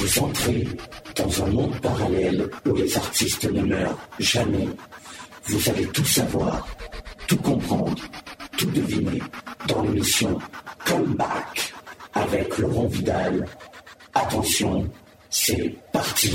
Vous entrez dans un monde parallèle où les artistes ne meurent jamais. Vous allez tout savoir, tout comprendre, tout deviner dans l'émission Come Back avec Laurent Vidal. Attention, c'est parti.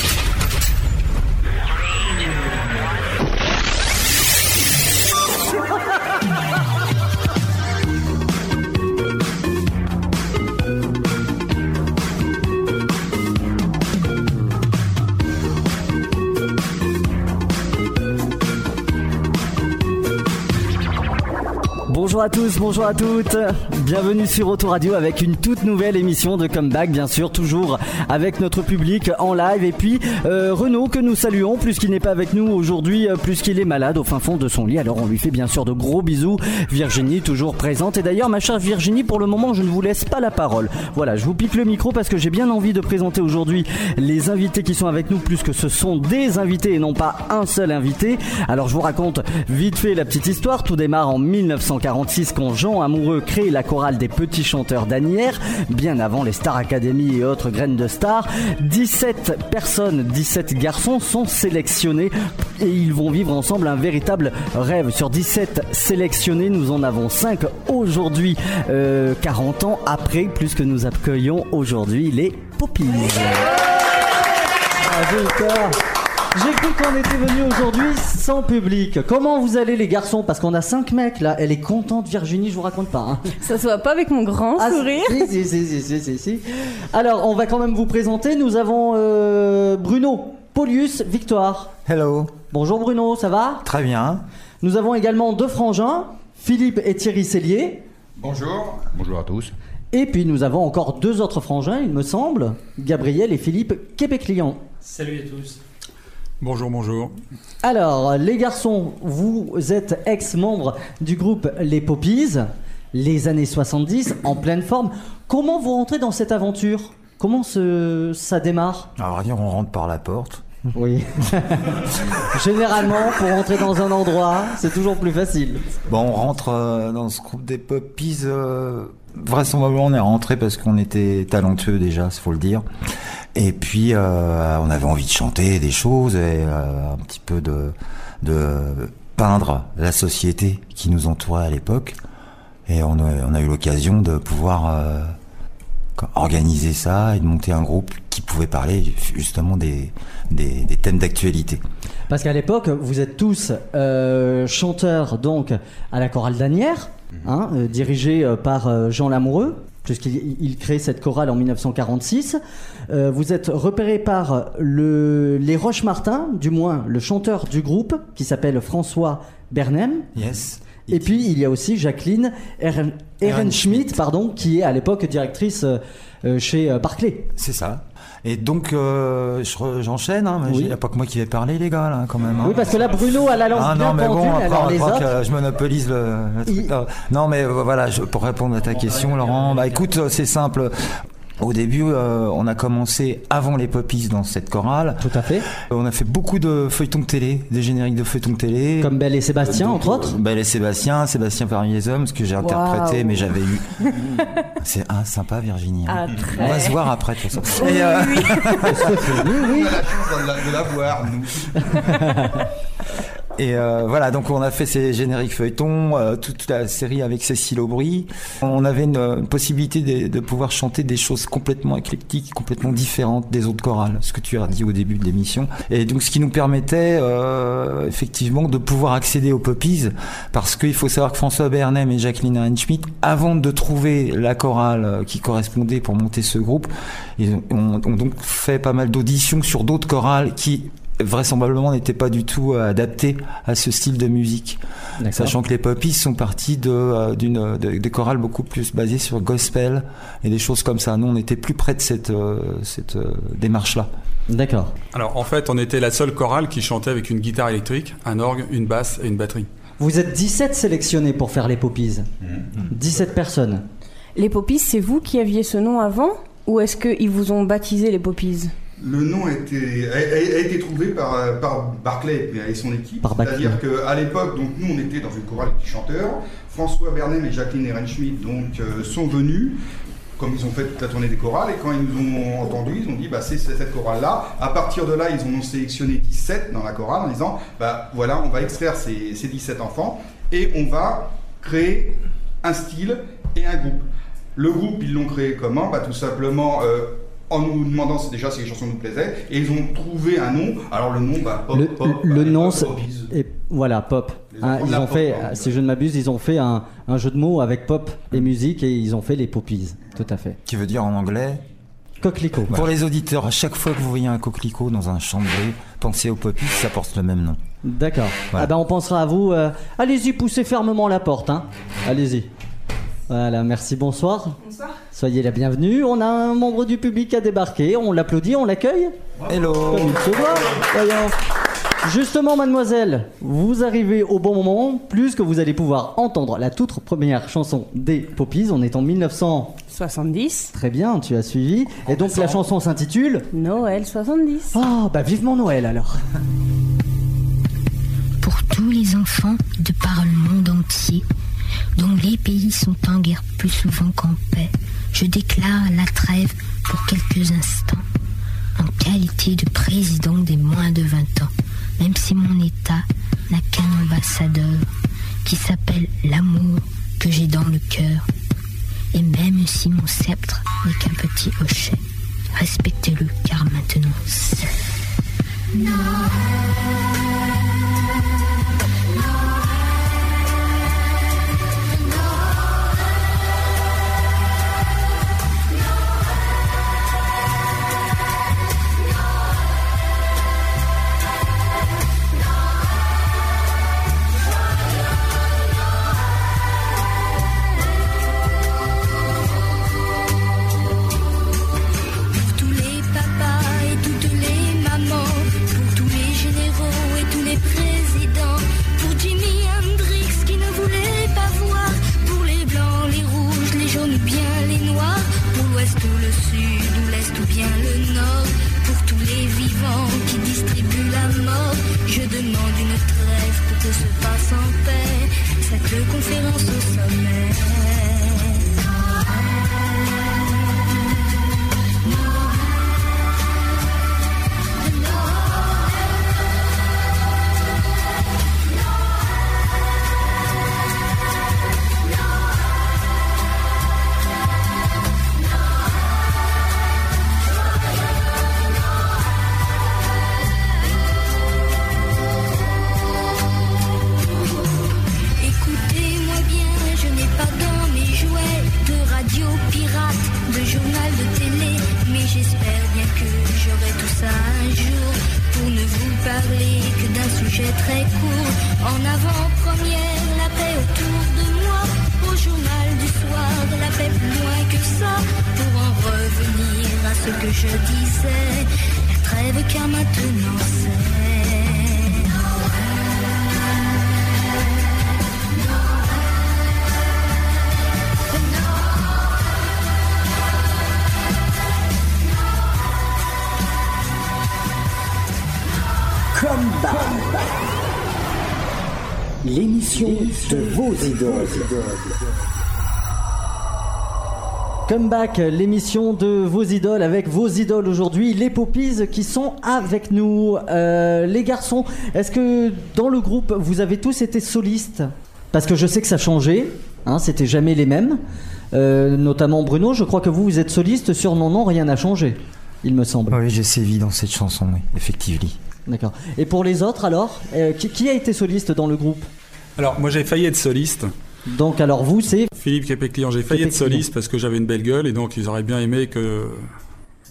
Bonjour à tous, bonjour à toutes. Bienvenue sur Auto Radio avec une toute nouvelle émission de Comeback, bien sûr, toujours avec notre public en live. Et puis euh, Renaud que nous saluons, plus qu'il n'est pas avec nous aujourd'hui, euh, plus qu'il est malade au fin fond de son lit. Alors on lui fait bien sûr de gros bisous. Virginie toujours présente. Et d'ailleurs, ma chère Virginie, pour le moment, je ne vous laisse pas la parole. Voilà, je vous pique le micro parce que j'ai bien envie de présenter aujourd'hui les invités qui sont avec nous, plus que ce sont des invités et non pas un seul invité. Alors je vous raconte vite fait la petite histoire. Tout démarre en 1940 quand Jean Amoureux crée la chorale des petits chanteurs d'Anières, bien avant les Star Academy et autres graines de stars. 17 personnes, 17 garçons sont sélectionnés et ils vont vivre ensemble un véritable rêve. Sur 17 sélectionnés, nous en avons 5 aujourd'hui, 40 euh, ans après, plus que nous accueillons aujourd'hui les Poppies. J'ai cru qu'on était venu aujourd'hui sans public. Comment vous allez les garçons? Parce qu'on a cinq mecs là. Elle est contente Virginie, je vous raconte pas. Hein. Ça se voit pas avec mon grand ah, sourire. Si, si, si, si, si, Alors, on va quand même vous présenter. Nous avons euh, Bruno, Paulius, Victoire. Hello. Bonjour Bruno, ça va? Très bien. Nous avons également deux frangins, Philippe et Thierry Cellier. Bonjour. Bonjour à tous. Et puis nous avons encore deux autres frangins, il me semble, Gabriel et Philippe Québéclian. Salut à tous. Bonjour, bonjour. Alors, les garçons, vous êtes ex-membres du groupe Les Poppies, les années 70, en pleine forme. Comment vous rentrez dans cette aventure? Comment ça démarre? Alors, dire, on rentre par la porte. Oui. Généralement, pour rentrer dans un endroit, c'est toujours plus facile. Bon, on rentre euh, dans ce groupe des Poppies. Euh, vraisemblablement, on est rentré parce qu'on était talentueux déjà, il faut le dire. Et puis, euh, on avait envie de chanter des choses et euh, un petit peu de, de peindre la société qui nous entourait à l'époque. Et on a, on a eu l'occasion de pouvoir euh, organiser ça et de monter un groupe qui pouvait parler justement des, des, des thèmes d'actualité. Parce qu'à l'époque, vous êtes tous chanteurs donc à la chorale d'Anières, hein, euh, dirigée par Jean Lamoureux puisqu'il crée cette chorale en 1946. Euh, vous êtes repéré par le, les Roches-Martin, du moins le chanteur du groupe, qui s'appelle François Bernem. Yes. Et puis il y a aussi Jacqueline Ehrenschmidt, pardon, qui est à l'époque directrice euh, chez euh, Barclay. C'est ça. Et donc, euh, j'enchaîne. Hein, Il n'y a pas que moi qui vais parler, les gars, là, quand même. Hein. Oui, parce que là, Bruno a la langue ah, non, mais bon, alors les autres... je monopolise le, truc. Non, mais voilà, je, pour répondre à ta question, Laurent, bah écoute, c'est simple. Au début, euh, on a commencé avant les Poppies dans cette chorale. Tout à fait. On a fait beaucoup de feuilletons de télé, des génériques de feuilletons de télé. Comme Belle et Sébastien, entre autres. Belle et Sébastien, Sébastien parmi les hommes, ce que j'ai interprété, mais j'avais eu. C'est ah, sympa, Virginie. Hein. Ah, on va se voir après, de toute façon. Oui, euh... oui. oui, On a la chance de la voir, nous. Et euh, voilà, donc on a fait ces génériques feuilletons, euh, toute la série avec Cécile Aubry. On avait une, possibilité de, pouvoir chanter des choses complètement éclectiques, complètement différentes des autres chorales, ce que tu as dit au début de l'émission. Et donc ce qui nous permettait euh, effectivement de pouvoir accéder aux poppies, parce qu'il faut savoir que François Bernem et Jacqueline Heinschmidt, avant de trouver la chorale qui correspondait pour monter ce groupe, ils ont donc fait pas mal d'auditions sur d'autres chorales qui vraisemblablement n'était pas du tout euh, adapté à ce style de musique. Sachant que les Poppies sont partis de, euh, d'une, de, chorales beaucoup plus basées sur gospel et des choses comme ça. Nous, on était plus près de cette, euh, cette démarche-là. D'accord. Alors, en fait, on était la seule chorale qui chantait avec une guitare électrique, un orgue, une basse et une batterie. Vous êtes 17 sélectionnés pour faire les Poppies. 17 personnes. Les Poppies, c'est vous qui aviez ce nom avant Ou est-ce qu'ils vous ont baptisé les Poppies? Le nom a été, a, été trouvé par, par Barclay et son équipe. C'est-à-dire qu'à l'époque, donc nous on était dans une chorale de chanteurs. François Bernet et Jacqueline Ehrenschmidt donc euh, sont venus comme ils ont fait toute la tournée des chorales, et quand ils nous ont entendus, ils ont dit, bah, c'est cette chorale-là. À partir de là, ils ont sélectionné 17 dans la chorale en disant, bah, voilà, on va extraire ces, ces 17 enfants, et on va créer un style et un groupe. Le groupe, ils l'ont créé comment? Bah, Tout simplement euh, en nous demandant déjà si les chansons nous plaisaient, et ils ont trouvé un nom. Alors le nom, bah, pop, le, pop, le bah, nom, pop, c'est- et voilà, pop. Hein, ils ont pop, fait, hein. si je ne m'abuse, ils ont fait un, un jeu de mots avec pop et musique et ils ont fait les poppies. Tout à fait. Qui veut dire en anglais Coquelicot. Pour les auditeurs, à chaque fois que vous voyez un coquelicot dans un champ de blé, pensez au poppies, ça porte le même nom. D'accord. Voilà. Ah ben on pensera à vous. euh, allez-y, poussez fermement la porte. Hein. Allez-y. Voilà, merci, bonsoir. Bonsoir. Soyez la bienvenue. On a un membre du public à débarquer. On l'applaudit, on l'accueille Hello comme il se doit. Voyons. Justement, mademoiselle, vous arrivez au bon moment, plus que vous allez pouvoir entendre la toute première chanson des Poppies. On est en 1900. 70. Très bien, tu as suivi. Et donc la chanson s'intitule. Noël 70. Ah, bah vivement Noël alors. pour tous les enfants de par le monde entier, dont les pays sont en guerre plus souvent qu'en paix, je déclare la trêve pour quelques instants, en qualité de président des moins de 20 ans, même si mon État n'a qu'un ambassadeur, qui s'appelle l'amour que j'ai dans le cœur, et même si mon sceptre n'est qu'un petit hochet, respectez-le car maintenant c'est... se passe en paix cette conférence au sommet. Comeback, l'émission de vos idoles avec vos idoles aujourd'hui, les Poppies qui sont avec nous. Euh, les garçons, est-ce que dans le groupe vous avez tous été solistes? Parce que je sais que ça changeait, hein, c'était jamais les mêmes. Euh, notamment Bruno, je crois que vous vous êtes soliste sur Non Non Rien n'a changé, il me semble. Oui, j'ai sévi dans cette chanson, oui, effectivement. D'accord. Et pour les autres alors, euh, qui, qui a été soliste dans le groupe? Alors, moi j'ai failli être soliste. Donc alors vous c'est Philippe Képé-Client, j'ai failli être soliste parce que j'avais une belle gueule et donc ils auraient bien aimé que,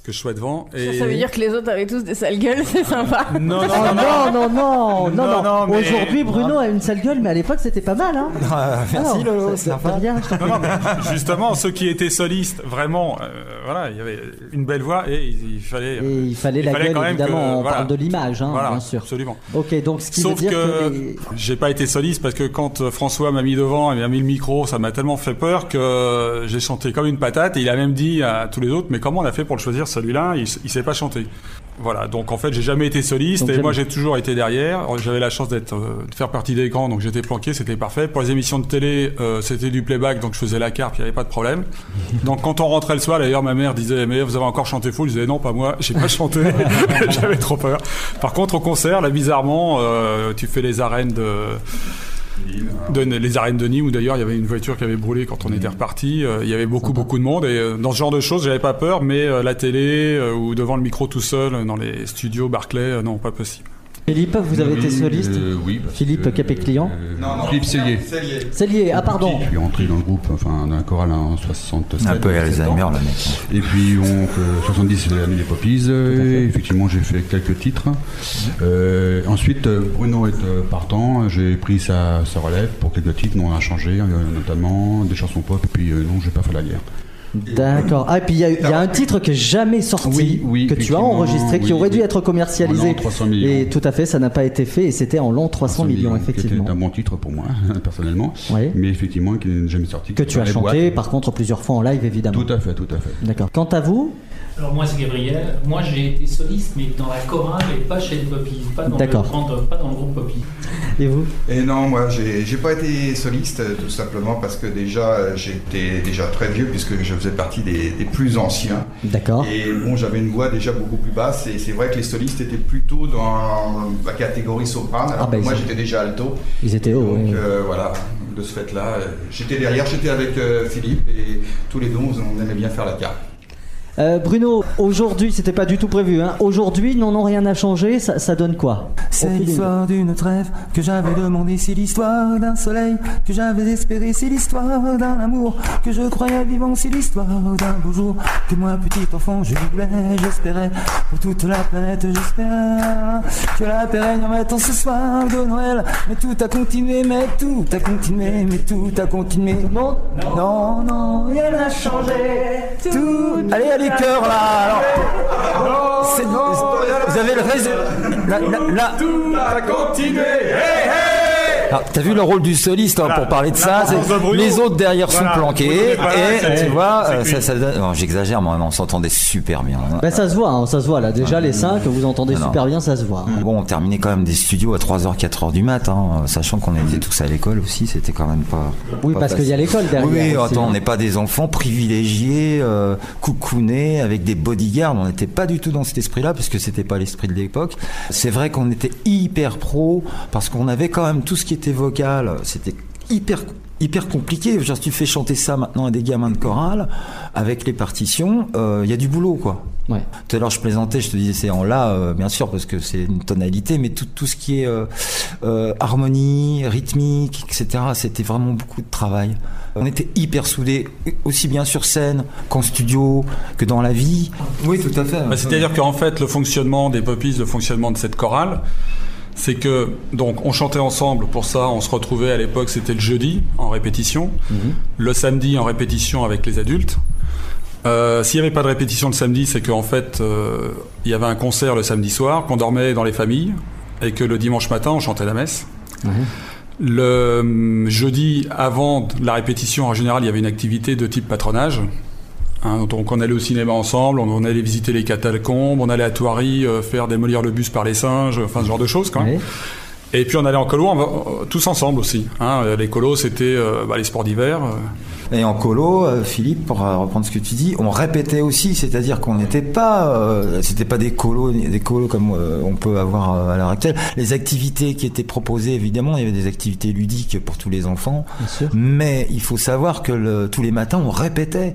que je sois devant. Et... Ça veut dire que les autres avaient tous des sales gueules, c'est sympa. Non, non, non, non. non, non, non, non, Non, non. non, mais- Aujourd'hui, Bruno a une sale gueule, mais à l'époque, c'était pas mal, hein. Ah, merci Alors, Lolo, ça- c'est ça- sympa. ça mais justement, ceux qui étaient solistes, vraiment, euh, voilà, il y avait une belle voix et il, il fallait. Et il fallait la gueule, quand même évidemment, que- on voilà. parle de l'image, hein, Voilà, bien sûr. Absolument. Ok, donc ce qui Sauf veut dire que, que, les- j'ai pas été soliste parce que quand euh, François m'a mis devant et m'a mis le micro, ça m'a tellement fait peur que j'ai chanté comme une patate et il a même dit à tous les autres, mais comment on a fait pour le choisir celui-là, il, il sait pas chanter. Voilà, donc en fait, j'ai jamais été soliste Donc, et moi j'ai toujours été derrière. J'avais la chance d'être, euh, de faire partie d'écran, donc j'étais planqué, c'était parfait. Pour les émissions de télé, euh, c'était du playback, donc je faisais la carte, il n'y avait pas de problème. Donc quand on rentrait le soir, d'ailleurs, ma mère disait mais vous avez encore chanté fou, je disais non, pas moi, j'ai pas chanté, j'avais trop peur. Par contre, au concert, là, bizarrement, euh, tu fais les arènes de de, les arènes de Nîmes où d'ailleurs il y avait une voiture qui avait brûlé quand on était reparti. Euh, il y avait beaucoup beaucoup de monde et euh, dans ce genre de choses j'avais pas peur, mais euh, la télé euh, ou devant le micro tout seul dans les studios Barclay, non pas possible. Philippe, vous avez été soliste Euh, Oui. Philippe Capet-Client euh, Non, non, Philippe Sellier. Cellier. C'est lié, ah pardon. Je suis entré dans le groupe, enfin dans la chorale en 67. Un peu 67 ans. Alzheimer, le mec. Et puis, donc, euh, 70, c'est l'année des Poppies. effectivement, j'ai fait quelques titres. Euh, ensuite, Bruno est euh, partant. J'ai pris sa, sa relève pour quelques titres. Nous, on a changé, notamment des chansons pop. Et puis, euh, non, j'ai pas fait la guerre. D'accord. Ah, et puis il y, a- il y a un titre qui est jamais sorti, Oui, oui, que tu as enregistré, qui aurait dû être commercialisé. l'an 300 millions. Et tout à fait, ça n'a pas été fait, et c'était en l'an 300 millions, effectivement. était un bon titre pour moi, personnellement. Oui. Mais effectivement, qui n'est jamais sorti. Que tu as chanté, boîtes. par contre, plusieurs fois en live, évidemment. Tout à fait, tout à fait. D'accord. Quant à vous, Alors moi c'est Gabriel, moi j'ai été soliste mais dans la chorale et pas chez les Poppies, pas dans, le, D'accord. grand- pas dans le groupe Poppies. et vous? Et non, moi, j'ai j'ai pas été soliste, euh, tout simplement parce que déjà, euh, j'étais déjà très vieux, puisque je faisais partie des, des plus anciens. D'accord. Et bon, j'avais une voix déjà beaucoup plus basse, et c'est vrai que les solistes étaient plutôt dans la catégorie soprane, alors Ah, bah, que moi ils- j'étais déjà alto. Ils étaient hauts. Donc oui. euh, voilà, de ce fait-là, euh, j'étais derrière, j'étais avec euh, Philippe, et tous les deux, on aimait bien faire la carte. Euh, Bruno, aujourd'hui, c'était pas du tout prévu. Hein. Aujourd'hui, non, non, rien n'a changé. Ça, ça donne quoi C'est l'histoire d'une trêve que j'avais demandé, c'est l'histoire d'un soleil que j'avais espéré, c'est l'histoire d'un amour que je croyais vivant, c'est l'histoire d'un beau jour que moi, petit enfant, je voulais, j'espérais pour toute la planète, j'espérais que la règne en mettant ce soir de Noël. Mais tout a continué, mais tout a continué, mais tout a continué. Non, non, non, rien n'a changé. Tout. Allez, allez, cœur là. Alors, c'est- vous avez le raison. Là, là, là. Alors, t'as vu le rôle du soliste hein, pour parler de ça. Les autres derrière Voilà. sont planqués et tu vois, euh, lui. ça, ça donne- non, j'exagère, mais on s'entendait super bien. Ben, ça se voit, hein, ça se voit là. Déjà, les cinq, vous entendez Non, super bien, ça se voit. Bon, on terminait quand même des studios à 3h, 4h du mat, hein, sachant qu'on était tous à l'école aussi, c'était quand même pas. Oui, pas parce qu'il y a l'école derrière. Oui, aussi. attends, on n'est pas des enfants privilégiés, euh, coucounés, avec des bodyguards. On n'était pas du tout dans cet esprit-là, parce que c'était pas l'esprit de l'époque. C'est vrai qu'on était hyper pro, parce qu'on avait quand même tout ce qui était vocal. C'était hyper hyper compliqué. Si tu fais chanter ça maintenant à des gamins de chorale, avec les partitions, euh, il y a du boulot, quoi. Ouais. Tout à l'heure, je plaisantais, je te disais c'est en la, euh, bien sûr, parce que c'est une tonalité, mais tout, tout ce qui est euh, euh, harmonie, rythmique, etc., c'était vraiment beaucoup de travail. On était hyper soudés, aussi bien sur scène qu'en studio, que dans la vie. Oui, tout à fait. Bah, C'est-à-dire qu'en fait, le fonctionnement des Poppies, le fonctionnement de cette chorale, c'est que donc on chantait ensemble. Pour ça, on se retrouvait à l'époque, c'était le jeudi en répétition, le samedi en répétition avec les adultes. Euh, S'il n'y avait pas de répétition le samedi, c'est qu'en fait, euh, il y avait un concert le samedi soir, qu'on dormait dans les familles, et que le dimanche matin, on chantait la messe. Le hum, jeudi, avant la répétition, en général, il y avait une activité de type patronage. Hein, donc on allait au cinéma ensemble, on, on allait visiter les catacombes, on allait à Thoiry euh, faire démolir le bus par les singes, enfin ce genre de choses quand même. Et puis on allait en colo, on va- euh, tous ensemble aussi. Hein. Euh, Les colos, c'était euh, bah, les sports d'hiver. euh. Et en colo, euh, Philippe, pour euh, reprendre ce que tu dis, on répétait aussi, c'est-à-dire qu'on n'était pas, euh, c'était pas des colos, des colos comme euh, on peut avoir euh, à l'heure actuelle. Les activités qui étaient proposées, évidemment, il y avait des activités ludiques pour tous les enfants, Bien sûr. mais il faut savoir que le- tous les matins, on répétait.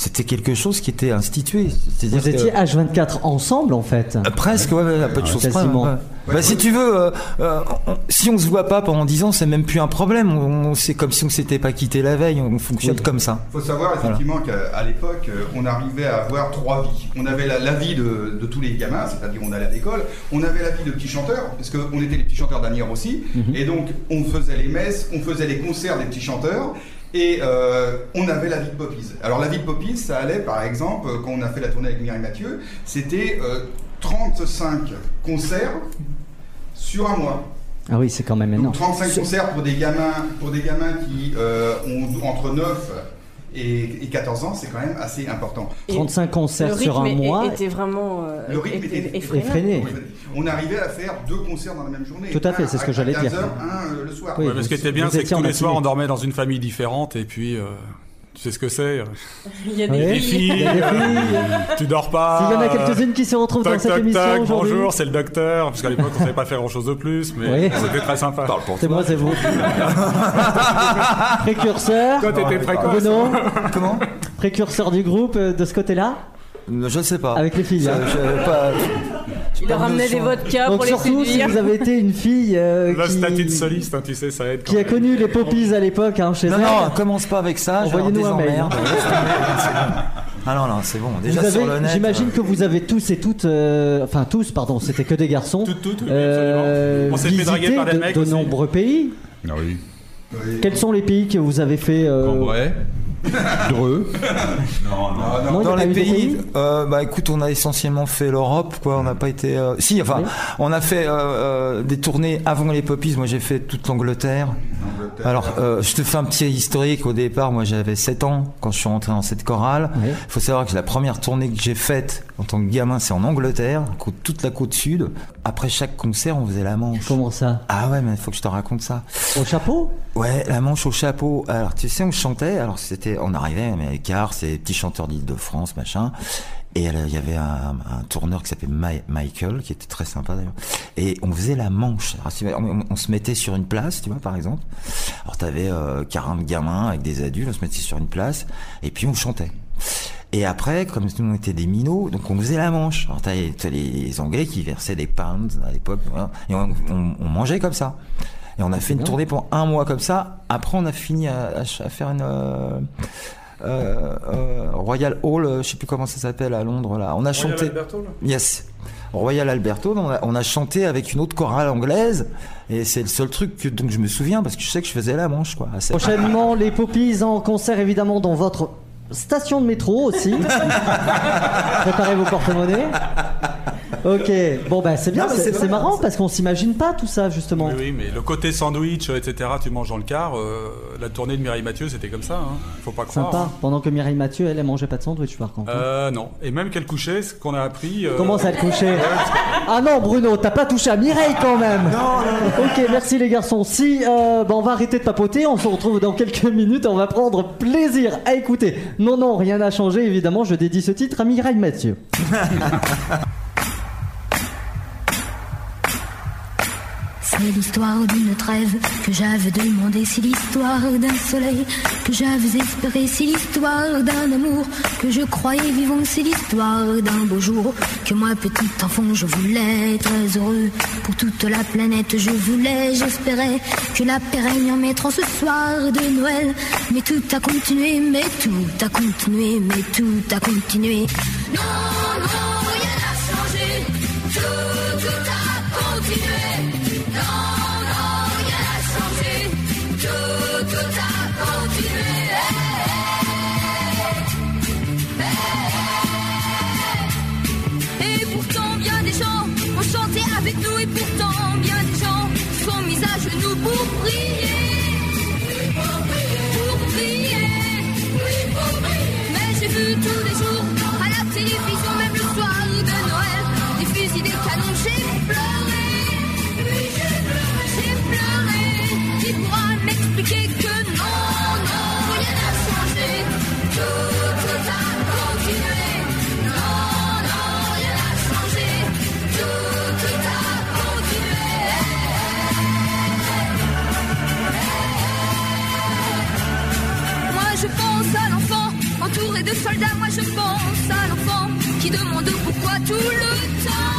C'était quelque chose qui était institué. C'est-à-dire Vous que- étiez H24 ensemble en fait. Euh, Presque, ouais, peu de choses près. Quasiment. ouais. Bah, si tu veux, euh, euh, on- si on se voit pas pendant 10 ans, c'est même plus un problème. On, on- c'est comme si on s'était pas quitté la veille. On fonctionne Oui. comme ça. Il faut savoir effectivement qu'à l'époque, euh, on arrivait à avoir trois vies. On avait la, la vie de, de tous les gamins, c'est-à-dire on allait à l'école. On avait la vie de petits chanteurs, parce qu'on était les petits chanteurs d'Anières aussi. Et donc, on faisait les messes, on faisait les concerts des petits chanteurs. Et euh, on avait la vie de Poppies. Alors la vie de Poppies, ça allait par exemple, euh, quand on a fait la tournée avec Mireille Mathieu, c'était euh, 35 concerts sur un mois. Ah oui, c'est quand même Donc énorme. 35 concerts pour des gamins, pour des gamins qui euh, ont entre 9 Et, et 14 ans, c'est quand même assez important. 35 concerts le sur un rythme mois. était vraiment euh, Le rythme était effréné. effréné. On arrivait à faire deux concerts dans la même journée. Tout à fait, c'est ce que j'allais 15 dire. heures, un euh, le soir. Oui. Ouais, mais ce qui était bien, c'est que tous les soirs, on dormait dans une famille différente, et puis, euh, tu sais ce que c'est. euh, Il y a des Les filles. Il y a des filles. tu dors pas. S'il y en a quelques-unes qui se retrouvent dans cette toc, émission aujourd'hui. bonjour, c'est le docteur. Parce qu'à l'époque, on savait pas faire grand chose de plus, mais Oui. c'était très sympa. C'est moi, c'est vous. Précurseur. Toi, t'étais précoce. Bruno, Comment? Précurseur du groupe euh, de ce côté-là, Je ne sais pas. avec les filles. Ça, hein. je- pas- Il leur ramenait des vodkas Donc pour les surtout si vous avez été une fille euh, Le qui, statut de soliste, hein, tu sais, ça aide. quand qui a connu les poppies à l'époque hein, chez Non, elle. non, commence pas avec ça. je Envoyez-nous des un mail. Ah non, non, c'est bon. Déjà avez- sur le net. J'imagine euh, que vous avez tous et toutes, euh, enfin tous, pardon, c'était que des garçons, Tout, tout, tout, oui, euh, absolument. On s'est fait draguer visité par des de, mecs de aussi. nombreux pays. Ah oui. Oui. Quels sont les pays que vous avez fait euh, Cambrai. Dreux. Non, non. Non, Dans les pays, euh, bah écoute, on a essentiellement fait l'Europe, quoi. On n'a pas été. euh, Si, enfin, Oui. on a fait euh, euh, des tournées avant les Poppies. Moi, j'ai fait toute l'Angleterre. Alors, euh, je te fais un petit historique. Au départ, moi, j'avais 7 ans quand je suis rentré dans cette chorale. Il Oui. faut savoir que la première tournée que j'ai faite en tant que gamin, c'est en Angleterre, toute la côte sud. Après chaque concert, on faisait la manche. Comment ça? Ah ouais, mais il faut que je te raconte ça. Au chapeau? Ouais, la manche au chapeau. Alors, tu sais, on chantait. Alors, c'était, on arrivait, mais car c'est des petits chanteurs d'Île-de-France, machin. Et euh, il y avait un, un tourneur qui s'appelait Michael, qui était très sympa d'ailleurs. Et on faisait la manche. Alors, on, on se mettait sur une place, tu vois, par exemple. Alors, t'avais euh, 40 gamins avec des adultes, on se mettait sur une place, et puis on chantait. Et après, comme nous on était des minots, donc on faisait la manche. Alors t'as les, Anglais qui versaient des pounds à l'époque, voilà. et on, on- on mangeait comme ça. Et on a fait une tournée pendant un mois comme ça. Après, on a fini à, à faire une euh, euh, euh, Royal Hall, euh, je sais plus comment ça s'appelle à Londres là. On a chanté. Alberto, là? Yes. Royal Alberto, on a, on a chanté avec une autre chorale anglaise et c'est le seul truc que, dont je me souviens parce que je sais que je faisais la manche quoi. assez- Prochainement, les Poppies en concert évidemment dans votre station de métro aussi. Préparez vos porte-monnaies. Ok, bon bah c'est bien, Non, mais c'est c'est c'est vrai, marrant parce qu'on s'imagine pas tout ça justement. Oui, oui, mais le côté sandwich, euh, etc., tu manges dans le car, euh, la tournée de Mireille Mathieu, c'était comme ça, hein. faut pas croire. Sympa. hein. Pendant que Mireille Mathieu, elle, elle mangeait pas de sandwich par contre. Euh, non. Et même qu'elle couchait, ce qu'on a appris. euh, Comment ça le coucher Ah non Bruno, t'as pas touché à Mireille quand même Ok, merci les garçons. Si, euh, bah, on va arrêter de papoter, on se retrouve dans quelques minutes, on va prendre plaisir à écouter. Non, non, rien n'a changé, évidemment, je dédie ce titre à Mireille Mathieu. C'est l'histoire d'une trêve que j'avais demandé, c'est l'histoire d'un soleil que j'avais espéré, c'est l'histoire d'un amour que je croyais vivant, c'est l'histoire d'un beau jour que moi petit enfant je voulais être heureux pour toute la planète, je voulais, j'espérais que la paix règne en mettant ce soir de Noël, mais tout a continué, mais tout a continué, mais tout a continué. Non, non, rien n'a changé, tout, tout a prier. Pour. Mais j'ai vu tous les jours de soldats. Moi je pense à l'enfant qui demande pourquoi tout le temps.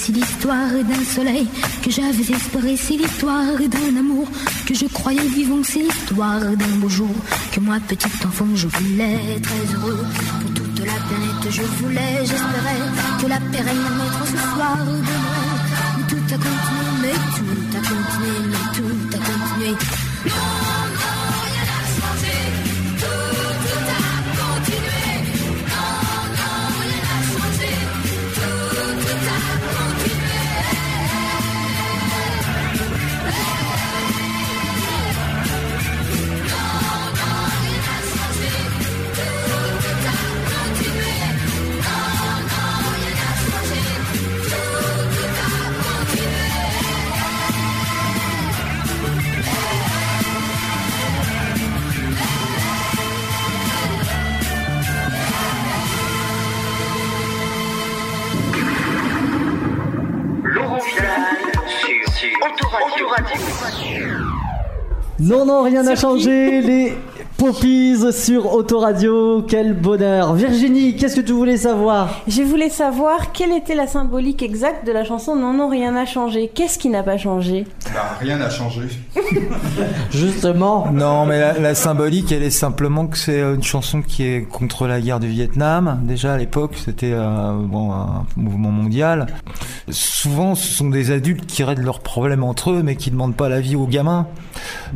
Si l'histoire d'un soleil que j'avais espéré, si l'histoire d'un amour que je croyais vivant, si l'histoire d'un beau jour que moi, petit enfant, je voulais très heureux pour toute la planète. Je voulais, j'espérais que la paix règne ce soir de Noël. Mais tout a continué, mais tout a continué, mais tout a continué. Autoradio. Non, non, rien n'a changé. Les Poppies sur Autoradio, quel bonheur. Virginie, qu'est-ce que tu voulais savoir? Je voulais savoir quelle était la symbolique exacte de la chanson Non, non, rien n'a changé. Qu'est-ce qui n'a pas changé? Bah, rien n'a changé. Justement. Non, mais la, la symbolique, elle est simplement que c'est une chanson qui est contre la guerre du Vietnam. Déjà à l'époque, c'était euh, bon, un mouvement mondial. Souvent, ce sont des adultes qui règlent leurs problèmes entre eux, mais qui demandent pas l'avis aux gamins.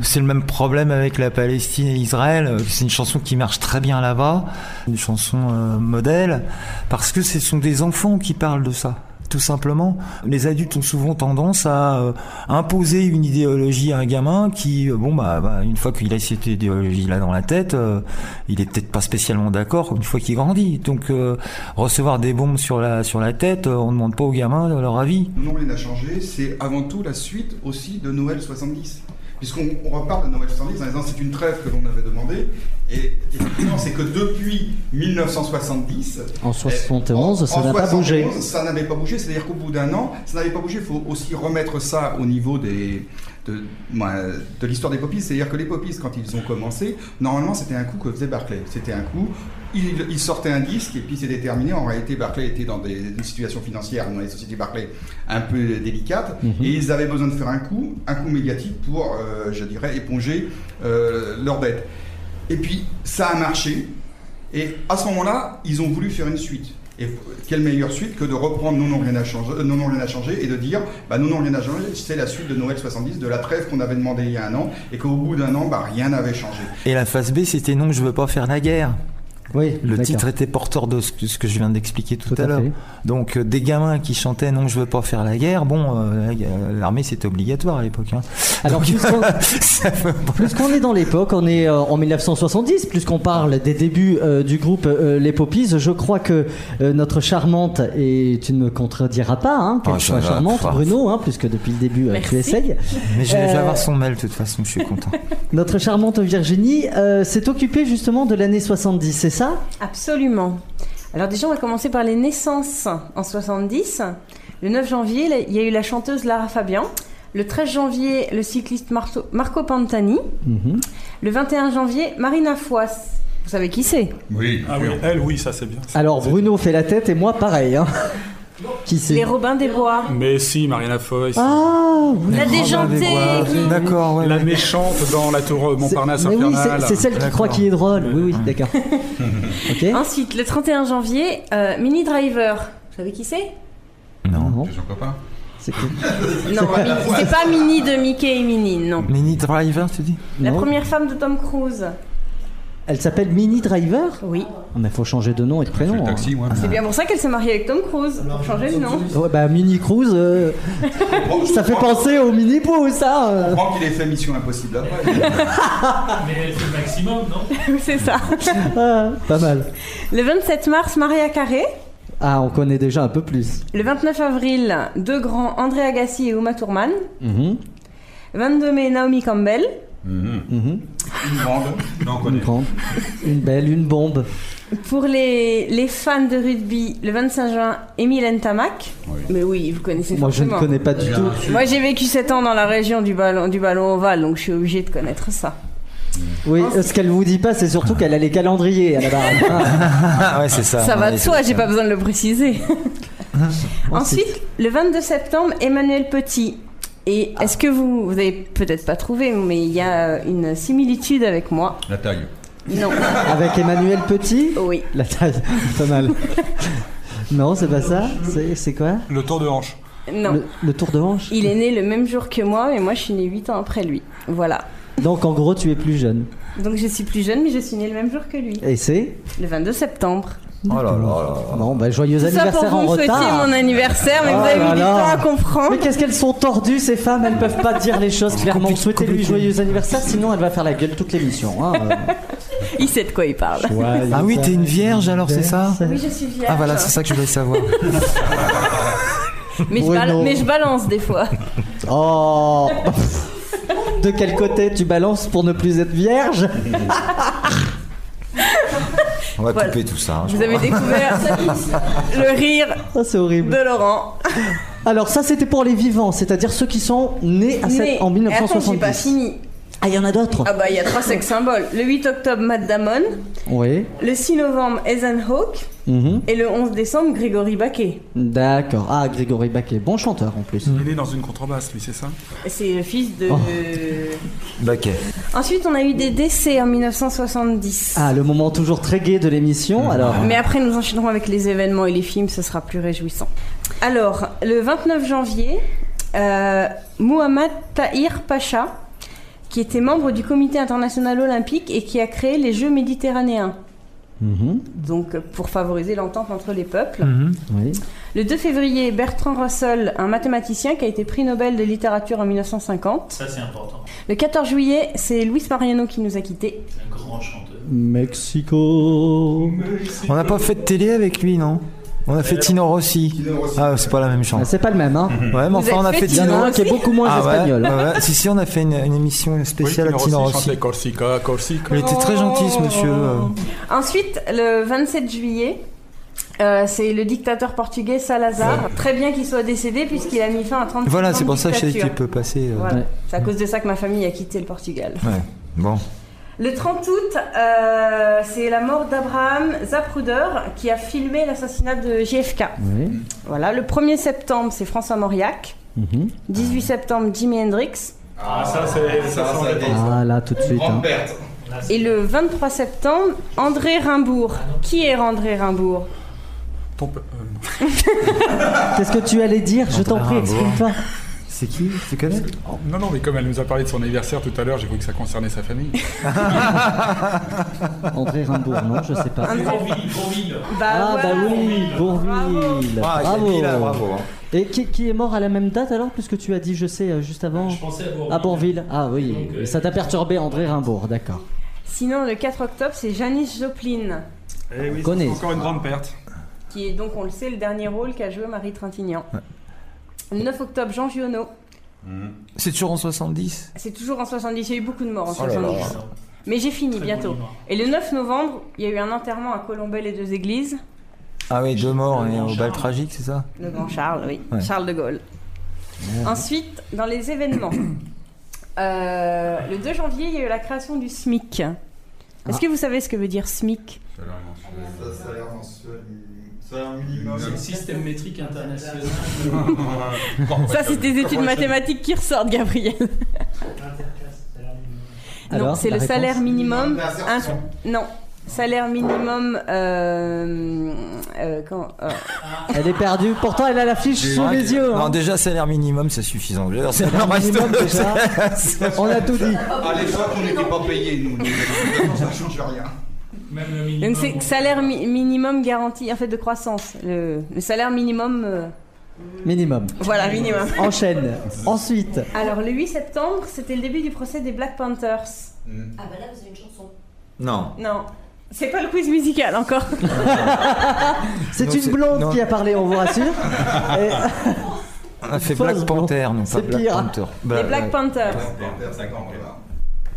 C'est le même problème avec la Palestine et Israël. C'est une chanson qui marche très bien là-bas, une chanson euh, modèle, parce que ce sont des enfants qui parlent de ça tout simplement. Les adultes ont souvent tendance à euh, imposer une idéologie à un gamin qui, euh, bah, bah, une fois qu'il a cette idéologie-là dans la tête, euh, il est peut-être pas spécialement d'accord une fois qu'il grandit. Donc, euh, recevoir des bombes sur la, tête, euh, on ne demande pas aux gamins leur avis. Non, rien n'a changé. C'est avant tout la suite aussi de Noël 70. Puisqu'on on reparle de Noël 70 en disant c'est une trêve que l'on avait demandé. Et effectivement, c'est que depuis 1970. En 71, en- ça n'a pas 71, bougé. Ça n'avait pas bougé, c'est-à-dire qu'au bout d'un an, ça n'avait pas bougé. Il faut aussi remettre ça au niveau des, de, l'histoire des Poppies. C'est-à-dire que les Poppies, quand ils ont commencé, normalement, c'était un coup que faisait Barclay. C'était un coup, il, il sortait un disque et puis c'était terminé. En réalité, Barclay était dans des, une situation financière, dans les sociétés Barclay, un peu délicate. Mhm. Et ils avaient besoin de faire un coup, un coup médiatique pour, euh, je dirais, éponger euh, leurs dettes. Et puis, ça a marché. Et à ce moment-là, ils ont voulu faire une suite. Et quelle meilleure suite que de reprendre Non, non, rien n'a changé, euh, non, rien et de dire bah, Non, non, rien n'a changé, c'est la suite de Noël 70, de la trêve qu'on avait demandé il y a un an, et qu'au bout d'un an, bah, rien n'avait changé. Et la phase B, c'était non, je veux pas faire la guerre. Oui, Le titre était porteur de ce que, ce que je viens d'expliquer tout, Tout à à l'heure. Donc euh, des gamins qui chantaient non je veux pas faire la guerre, bon euh, la- l'armée c'était obligatoire à l'époque. Hein. Alors, Donc, Plus qu'on est dans l'époque, on est euh, en 1970, plus qu'on parle des débuts euh, du groupe euh, Les Poppies, je crois que euh, notre charmante, et tu ne me contrediras pas, hein, qu'elle soit va, charmante. Bruno, hein, puisque depuis le début euh, tu Merci. essayes. Mais je, je vais Euh, avoir son mail de toute façon, je suis content. Notre charmante Virginie euh, s'est occupée justement de l'année 70, c'est ça? Absolument. Alors déjà, on va commencer par les naissances en 70. Le 9 janvier, il y a eu la chanteuse Lara Fabian. Le 13 janvier, le cycliste Marto- Marco Pantani. Mhm. Le 21 janvier, Marina Foïs. Vous savez qui c'est? Oui, Ah oui, elle, oui, ça c'est bien. Alors Bruno fait la tête et moi pareil. Hein. Qui c'est Les Robins des Bois. Mais si, Mariana Foïs. Ah oui. La déjantée. D'accord, ouais. La méchante dans la tour Montparnasse C'est- mais oui, infernale. c'est- c'est celle qui croit qu'il est drôle. Oui, oui, d'accord. Ensuite, le 31 janvier, euh, Mini Driver. Vous savez qui c'est? Non. Non, c'est son copain. c'est Non, Mini- c'est pas Mini de Mickey et Minnie, non. Mini Driver, tu dis? La non. première femme de Tom Cruise. Elle s'appelle Mini Driver Oui. Mais faut changer de nom et de C'est prénom. le taxi, moi. C'est bien pour ça qu'elle s'est mariée avec Tom Cruise. Pour changer le nom. hein. Ouais, bah Mini Cruise, euh, ça fait penser au Mini Pooh, ça. Je euh. comprends qu'il ait fait Mission Impossible après. Mais elle fait le maximum, non c'est ça. Ah, pas mal. Le 27 mars, Maria Carré. Ah, on connaît déjà un peu plus. Le 29 avril, deux grands, André Agassi et Uma Thurman. Mhm, 22 mai, Naomi Campbell. mhm. Une grande. Non, on Une grande, une belle, une bombe. Pour les, les fans de rugby, le 25 juin, Émile Ntamak. Oui. Mais oui, vous connaissez Moi, je ne connais pas du tout. Moi, j'ai vécu 7 ans dans la région du ballon, du ballon ovale, donc je suis obligée de connaître ça. Oui, ce qu'elle vous dit pas, c'est surtout qu'elle a les calendriers à la baraque. Ah, ouais, c'est ça. ça va de soi, j'ai pas besoin de le préciser. Ensuite, le 22 septembre, Emmanuel Petit. Et est-ce que vous, vous avez peut-être pas trouvé, mais il y a une similitude avec moi. La taille. Non. Avec Emmanuel Petit Oui. La taille, pas mal. non, c'est pas ça. C'est c'est quoi Le tour de hanche. Non. le, le tour de hanche Il est né le même jour que moi, mais moi je suis née 8 ans après lui. Voilà. Donc en gros, tu es plus jeune. Donc je suis plus jeune, mais je suis née le même jour que lui. Et c'est Le 22 septembre. Oh là là là. Bon, bah joyeux Tout ça pour anniversaire vous en me souhaiter mon anniversaire, mais Oh vous avez là mis du temps à comprendre. Mais qu'est-ce qu'elles sont tordues ces femmes Elles peuvent pas dire les choses clairement. Souhaitez-lui joyeux anniversaire, sinon elle va faire la gueule toute l'émission. Hein. Il sait de quoi il parle. Ah oui, t'es une vierge alors, c'est ça Oui, je suis vierge. Ah voilà, c'est ça que je voulais savoir. Mais je, Ouais, bal- non. mais je balance des fois. Oh De quel côté tu balances pour ne plus être vierge? On va Voilà. couper tout ça. hein, Vous avez découvert le rire c'est horrible. de Laurent. Alors ça c'était pour les vivants, c'est-à-dire ceux qui sont nés à cette- en Et attends, j'ai 1970. pas fini. Ah, il y en a d'autres Ah bah il y a trois sex symboles. Le 8 octobre, Matt Damon. Oui. Le 6 novembre, Ethan Hawke. Mhm. Et le 11 décembre, Grégory Baquet. D'accord. Ah, Grégory Baquet, bon chanteur en plus. Il est né dans une contrebasse, lui, c'est ça? C'est le fils de. Oh. Baquet. Ensuite, on a eu des décès en 1970. Ah, le moment toujours très gai de l'émission. Alors, Mais après, nous enchaînerons avec les événements et les films, ce sera plus réjouissant. Alors, le 29 janvier, euh, Muhammad Tahir Pacha, qui était membre du Comité international olympique et qui a créé les Jeux méditerranéens, Mhm. donc pour favoriser l'entente entre les peuples. oui. Le 2 février, Bertrand Russell, un mathématicien qui a été prix Nobel de littérature en 1950. Ça, c'est important. Le 14 juillet, c'est Luis Mariano qui nous a quittés. C'est un grand chanteur. Mexico. On n'a pas fait de télé avec lui, non? On a fait Tino Rossi. Tino Rossi. Ah, c'est pas la même Ah, chanson. c'est pas le même, hein. Ouais, mais enfin, on a fait Tino. qui est beaucoup moins Ah espagnol. ouais, ouais. Si, si, on a fait une, une émission spéciale Oui, à Tino Rossi Rossi. Corsica, Corsica. Il était très gentil, ce monsieur. euh. Ensuite, le 27 juillet, euh, c'est le dictateur portugais Salazar. Très bien qu'il soit décédé puisqu'il a mis fin à 30 Voilà, ans c'est de pour ça que je sais qu'il peut passer. euh. Voilà. Ouais. C'est à cause de ça que ma famille a quitté le Portugal. Ouais. Bon. Le 30 août, euh, c'est la mort d'Abraham Zapruder qui a filmé l'assassinat de JFK. Oui. Voilà. Le 1er septembre, c'est François Mauriac. Mhm. 18 septembre, Jimi Hendrix. Ah, ça, c'est. Ça, ça, ça, Ah, là, tout de suite. hein. Et le 23 septembre, André Rimbourg. Qui est André Rimbourg? Ton euh, Qu'est-ce que tu allais dire? Je t'en prie. C'est qui Tu connais Non, non, mais comme elle nous a parlé de son anniversaire tout à l'heure, j'ai cru que ça concernait sa famille. André Rimbourg, non, je sais pas. Bourville, Bourville. Bah, Ah, voilà. bah oui, Bourville. Ah, Bravo. Camille, là, bravo. hein. Et qui, qui est mort à la même date alors, puisque tu as dit, je sais, euh, juste avant Je pensais à Bourville. À Bourville. Ah oui, Donc, euh, ça t'a perturbé, André Rimbourg, d'accord. Sinon, le 4 octobre, c'est Janis Joplin. Eh oui, Connais. c'est encore une grande perte. qui est donc, on le sait, le dernier rôle qu'a joué Marie Trintignant. Le 9 octobre, Jean Giono. C'est toujours en 70 C'est toujours en 70, il y a eu beaucoup de morts en Oh là là. 70. Mais j'ai fini Très bientôt. Et le 9 novembre, il y a eu un enterrement à Colombelles et deux églises. Ah oui, deux morts et au bal Charles. tragique, c'est ça? Le grand Charles, oui. Ouais. Charles de Gaulle. Ensuite, dans les événements, euh, le 2 janvier, il y a eu la création du SMIC. Est-ce que vous savez ce que veut dire SMIC? Ça, ça a l'air mensuel. C'est le système métrique international. Ça, c'est tes études mathématiques qui ressortent, Gabriel. non, c'est la le réponse salaire minimum. Non, salaire minimum. Euh, euh, euh, Elle est perdue, pourtant elle a l'affiche sous les yeux. Non, hein. déjà, salaire minimum, c'est suffisant. Salaire minimum, déjà. On a tout dit. À l'époque, on n'était pas payés, nous. nous, Ça change rien. Même le. C'est salaire minimum garanti en fait de croissance. Le, salaire minimum. Euh, minimum. Voilà, minimum. Enchaîne. Ensuite. Alors, le 8 septembre, c'était le début du procès des Black Panthers. Mm. Ah, bah là, vous avez une chanson. Non. Non. C'est pas le quiz musical encore. C'est une blonde qui a parlé, on vous rassure. Et... On a fait Black Panther, non pas Black. Panther. Les Black bah, Panthers. Black Panther, 50,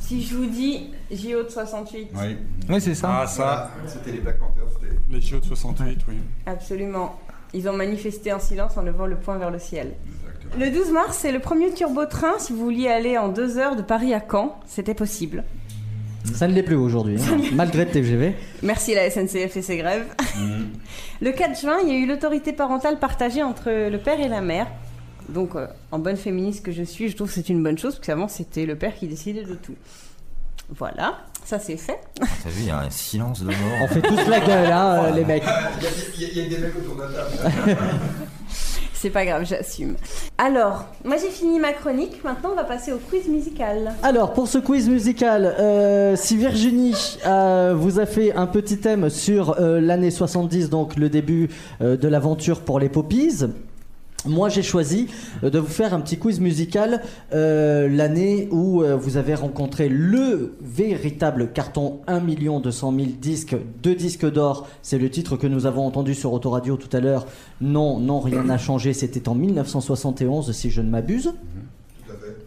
si je vous dis JO de 68. Oui. Oui, c'est ça. Ah, ça, C'était les Black Panthers. les JO de 68, oui. Absolument. Ils ont manifesté en silence en levant le poing vers le ciel. Le 12 mars, c'est le premier turbo-train si vous vouliez aller en deux heures de Paris à Caen. C'était possible. Ça ne l'est plus aujourd'hui, hein, malgré le TGV. Merci la SNCF et ses grèves. Le 4 juin, il y a eu l'autorité parentale partagée entre le père et la mère. Donc, euh, en bonne féministe que je suis, je trouve que c'est une bonne chose, parce qu'avant, c'était le père qui décidait de tout. Voilà, ça c'est fait. T'as vu, il y a un silence de mort. On fait tous la gueule, hein, euh, les mecs. Il y, a- il y a des mecs autour de la table. C'est pas grave, j'assume. Alors, moi j'ai fini ma chronique, maintenant on va passer au quiz musical. Alors, pour ce quiz musical, euh, si Virginie euh, vous a fait un petit thème sur euh, l'année 70, donc le début euh, de l'aventure pour les Poppies, moi j'ai choisi euh, de vous faire un petit quiz musical euh, l'année où euh, vous avez rencontré le véritable carton 1 200 000 disques, deux disques d'or. C'est le titre que nous avons entendu sur Autoradio tout à l'heure. Non, non, rien n'a changé. C'était en 1971 si je ne m'abuse.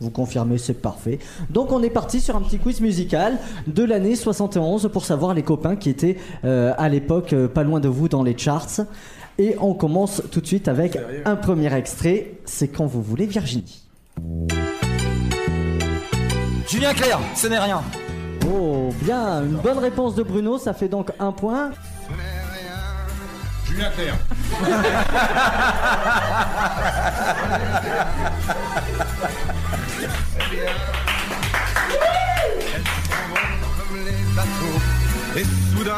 Vous confirmez, c'est parfait. Donc on est parti sur un petit quiz musical de l'année 71 pour savoir les copains qui étaient euh, à l'époque pas loin de vous dans les charts. Et on commence tout de suite avec un premier extrait. C'est quand vous voulez, Virginie. Julien Clerc, ce n'est rien. Oh, bien, une bonne réponse de Bruno, ça fait donc un point. Julien Clerc. Et soudain,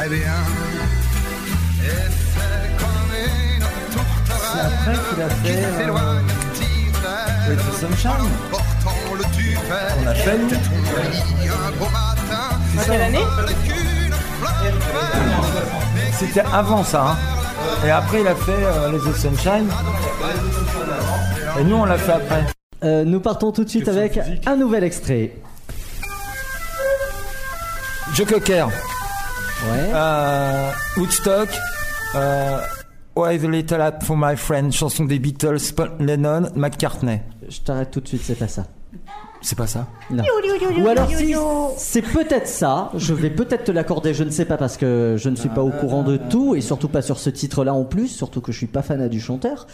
très bien. Et c'est comme une C'est après qu'il a tourterelle qui fait, euh, s'éloigne. Portant le. On a fait. Un beau matin. Quelle année C'était avant ça. hein. Et après, il a fait euh, les The Sunshine. Et nous, on l'a fait après. Euh, nous partons tout de suite avec un nouvel extrait. Joe Cocker, Ouais. euh, Woodstock, euh, Why the Little App for My Friend, chanson des Beatles, Paul Lennon, McCartney. Je t'arrête tout de suite, c'est pas ça. C'est pas ça Non. Ou alors si c'est peut-être ça, je vais peut-être te l'accorder, je ne sais pas parce que je ne suis pas au courant de tout et surtout pas sur ce titre-là en plus, surtout que je suis pas fan du chanteur.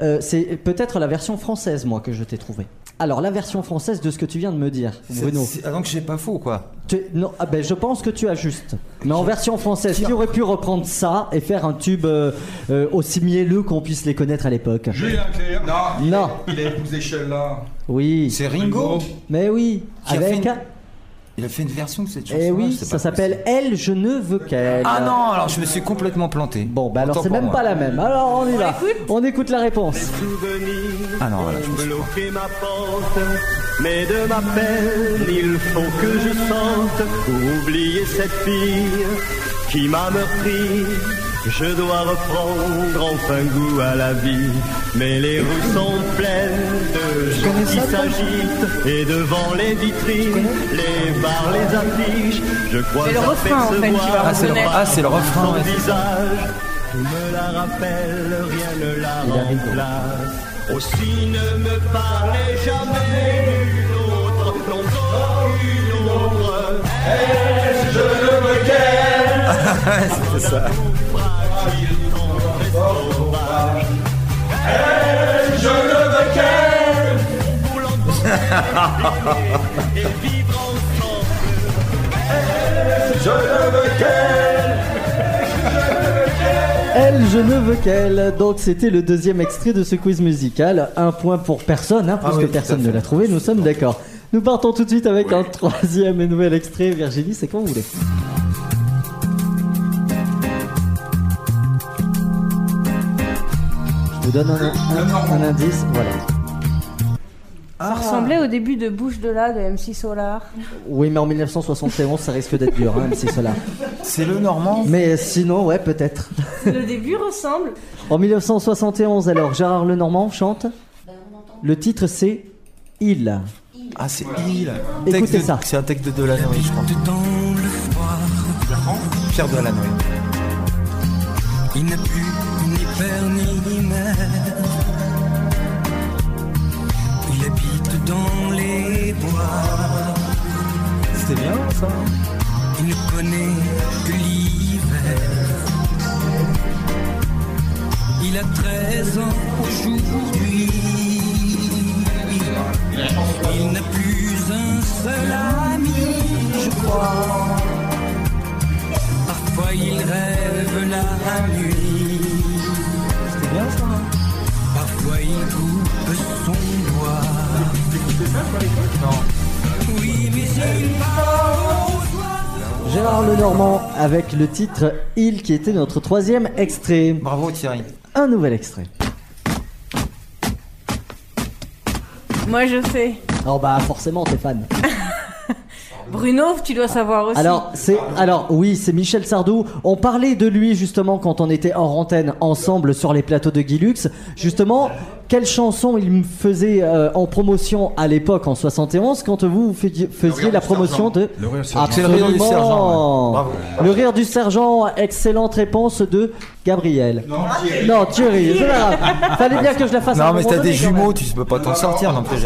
Euh, c'est peut-être la version française moi que je t'ai trouvé. Alors la version française de ce que tu viens de me dire, Bruno. Ah donc j'ai pas faux quoi. Tu- non, ah ben, je pense que tu as juste. Mais en version française, qui aurait pu reprendre ça et faire un tube euh, euh, aussi mielleux qu'on puisse les connaître à l'époque Julien Clerc. Non, il, Non. Est, il a épousé Sheila. Oui. C'est Ringo Mais oui. Qui a fait Avec. une- Il a fait une version de cette chanson. Eh oui, ça s'appelle Elle, je ne veux qu'elle. Ah non, alors je me suis complètement planté. Bon, bah alors c'est même moi. pas la même. Alors on y va. On écoute la réponse. Ah non, voilà, je ma porte, mais de ma peine, il faut que je sente oublier cette fille qui m'a meurtri. Je dois reprendre enfin goût à la vie, mais les rues sont pleines de gens qui s'agitent et devant les vitrines, les bars, les affiches, je crois C'est le refrain, en fait, Ah, c'est le, ah, c'est le refrain. son ouais, visage, tout me la rappelle, rien ne la remplace. Aussi ne me parlez jamais d'une autre, non aucune autre. Je ne C'était ça. sauvage. Je ne veux qu'elle Et vivre ensemble. Je ne veux qu'elle Elle, je ne veux qu'elle. Donc c'était le deuxième extrait de ce quiz musical. Un point pour personne, hein, oui, tout à personne ne l'a trouvé. Nous sommes d'accord. Nous partons tout de suite avec un troisième et nouvel extrait. Virginie, c'est quand vous voulez. Vous donne un, un- un indice. Voilà. Ça ressemblait au début de Bouche de là de MC Solar. Oui, mais en 1971, ça risque d'être dur, hein, c'est cela. C'est le Normand. Mais sinon, ouais, peut-être. Le début ressemble. En 1971, alors, Gérard Lenormand chante. Le titre, c'est Il. Ah, c'est il. Écoutez Texte de- ça. C'est un texte de Delanoë, je crois. Dans le froid, Pierre Delanoë. il n'est plus père ni mère. Il habite dans les bois. c'est bien ça. Il ne connaît que l'hiver. Il a 13 ans aujourd'hui. Il n'a plus un seul ami, je crois. Parfois il rêve la nuit. Coupe son doigt. Oui, mais il parle aux Gérard Lenormand avec le titre Il qui était notre troisième extrait. Bravo Thierry. Un nouvel extrait. Moi je sais. Oh bah forcément t'es fan. Bruno, tu dois savoir aussi. Alors c'est alors oui c'est Michel Sardou. On parlait de lui justement quand on était en antenne ensemble sur les plateaux de Guilux. Justement quelle chanson il me faisait euh, en promotion à l'époque en 71 quand vous faisiez, faisiez la promotion de Le rire du sergent. Le rire du sergent, Absolument. ouais. Bravo. Le rire du sergent, excellente réponse de Gabriel. Non, Thierry. Non, Thierry, c'est pas grave. Fallait bien que je la fasse. Non mais t'as des jumeaux, tu peux pas t'en sortir non plus.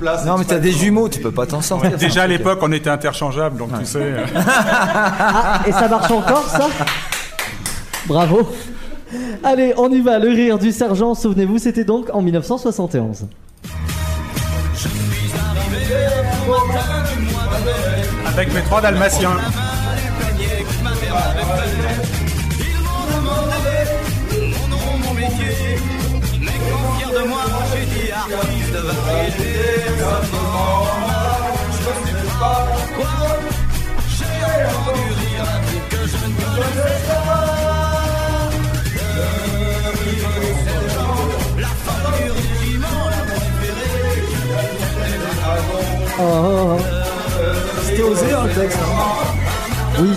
place. Non mais t'as des jumeaux, tu peux pas t'en sortir. Déjà à l'époque, on était interchangeables, donc tu sais. euh, Ah, et ça marche encore, ça? Bravo. Allez, on y va. Le rire du sergent, souvenez-vous, c'était donc en 1971. Avec mes trois dalmatiens. Oh, oh, oh. C'était osé hein, le texte. Oui.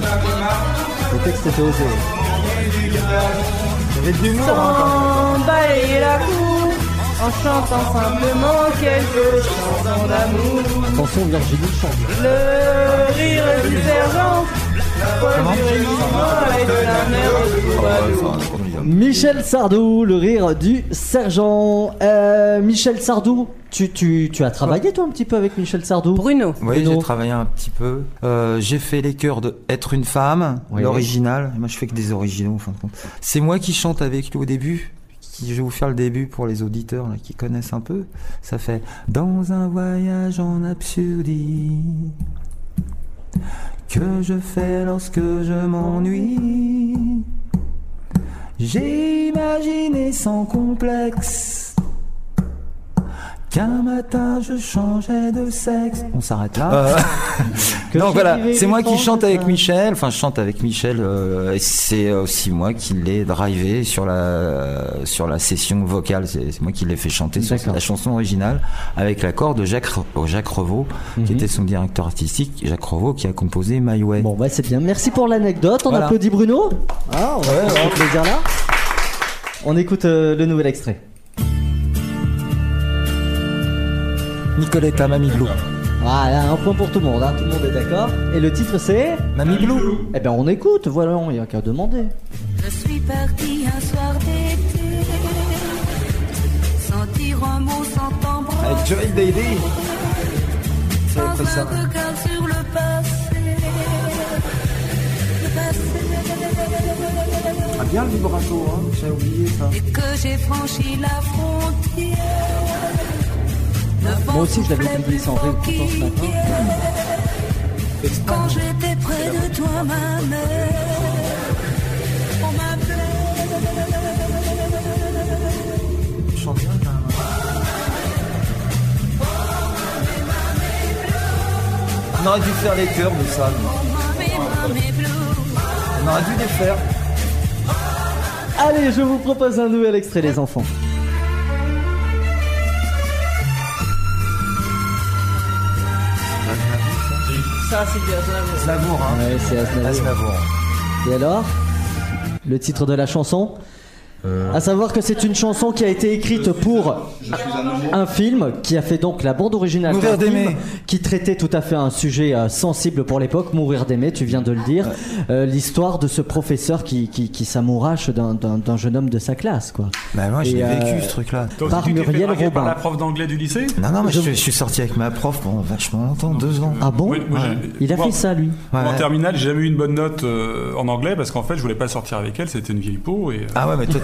Le texte était osé. Il y avait de l'humour. hein. Sans balayer la cour, en chantant simplement quelques chansons d'amour. Attention, Virginie chante. Le rire du sergent, la folle du et de la mer de. Michel Sardou, le rire du sergent. Euh, Michel Sardou, tu, tu, tu as travaillé toi un petit peu avec Michel Sardou? Bruno. Oui, j'ai travaillé un petit peu. Euh, j'ai fait les chœurs de Être une femme, Oui. l'original. Moi, je fais que des originaux, en fin de compte. C'est moi qui chante avec lui au début. Qui- Je vais vous faire le début pour les auditeurs là, qui connaissent un peu. Ça fait Dans un voyage en absurdie que je fais lorsque je m'ennuie. J'ai imaginé sans complexe qu'un matin je changeais de sexe. On s'arrête là. Euh, donc voilà, c'est moi qui chante avec. Michel. Enfin, je chante avec Michel. euh, et c'est aussi moi qui l'ai drivé sur la sur la session vocale. C'est moi qui l'ai fait chanter sur la chanson originale avec l'accord de Jacques Jacques Revaux, Mhm. qui était son directeur artistique. Jacques Revaux qui a composé My Way. Bon, bah c'est bien. Merci pour l'anecdote. On Voilà. applaudit Bruno. Ah, on va faire un plaisir là. On écoute euh, le nouvel extrait. Nicoletta Mamie Blue. Voilà, un point pour tout le monde. hein. Tout le monde est d'accord. Et le titre c'est Mamie Blue. Eh ben on écoute. Voilà, il n'y a qu'à demander. Je suis partie un soir d'été, sans dire un mot, sans t'embrasser, Avec. C'est sans après ça. sur le passé. Le passé. Ah bien le vibrato, hein. J'ai oublié ça. Et que j'ai franchi la frontière. Moi aussi, je l'avais oublié fort réécoutant ce matin. Quand j'étais près de toi, ma mère, on m'appelait. Bien quand même. On aurait dû faire les chœurs de ça. On aurait dû les faire. Allez, je vous propose un nouvel extrait, les enfants. Ça, c'est du Aznavour. Aznavour, hein. Ouais, c'est Aznavour. Aznavour. Et alors? Le titre de la chanson? Euh, À savoir que c'est une chanson qui a été écrite pour un film qui a fait donc la bande originale Mourir d'aimer. qui traitait tout à fait un sujet euh, sensible pour l'époque, mourir d'aimer, tu viens de le dire, Euh, l'histoire de ce professeur qui, qui, qui s'amourache d'un- d'un d'un jeune homme de sa classe, quoi. Bah moi, Et, l'ai euh, vécu ce truc-là. Toi aussi, Par tu t'es fait Muriel draguer par Robin. la prof d'anglais du lycée? Non, non, mais je, Je- suis- je suis sorti avec ma prof pendant vachement longtemps, deux ans. Ah bon? Oui, moi, Ouais. j'ai- Il a moi, fait ça, lui. Ouais. En terminale, j'ai jamais eu une bonne note euh, en anglais parce qu'en fait, je voulais pas sortir avec elle, c'était une vieille peau. Et, euh, Ah ouais, mais toi,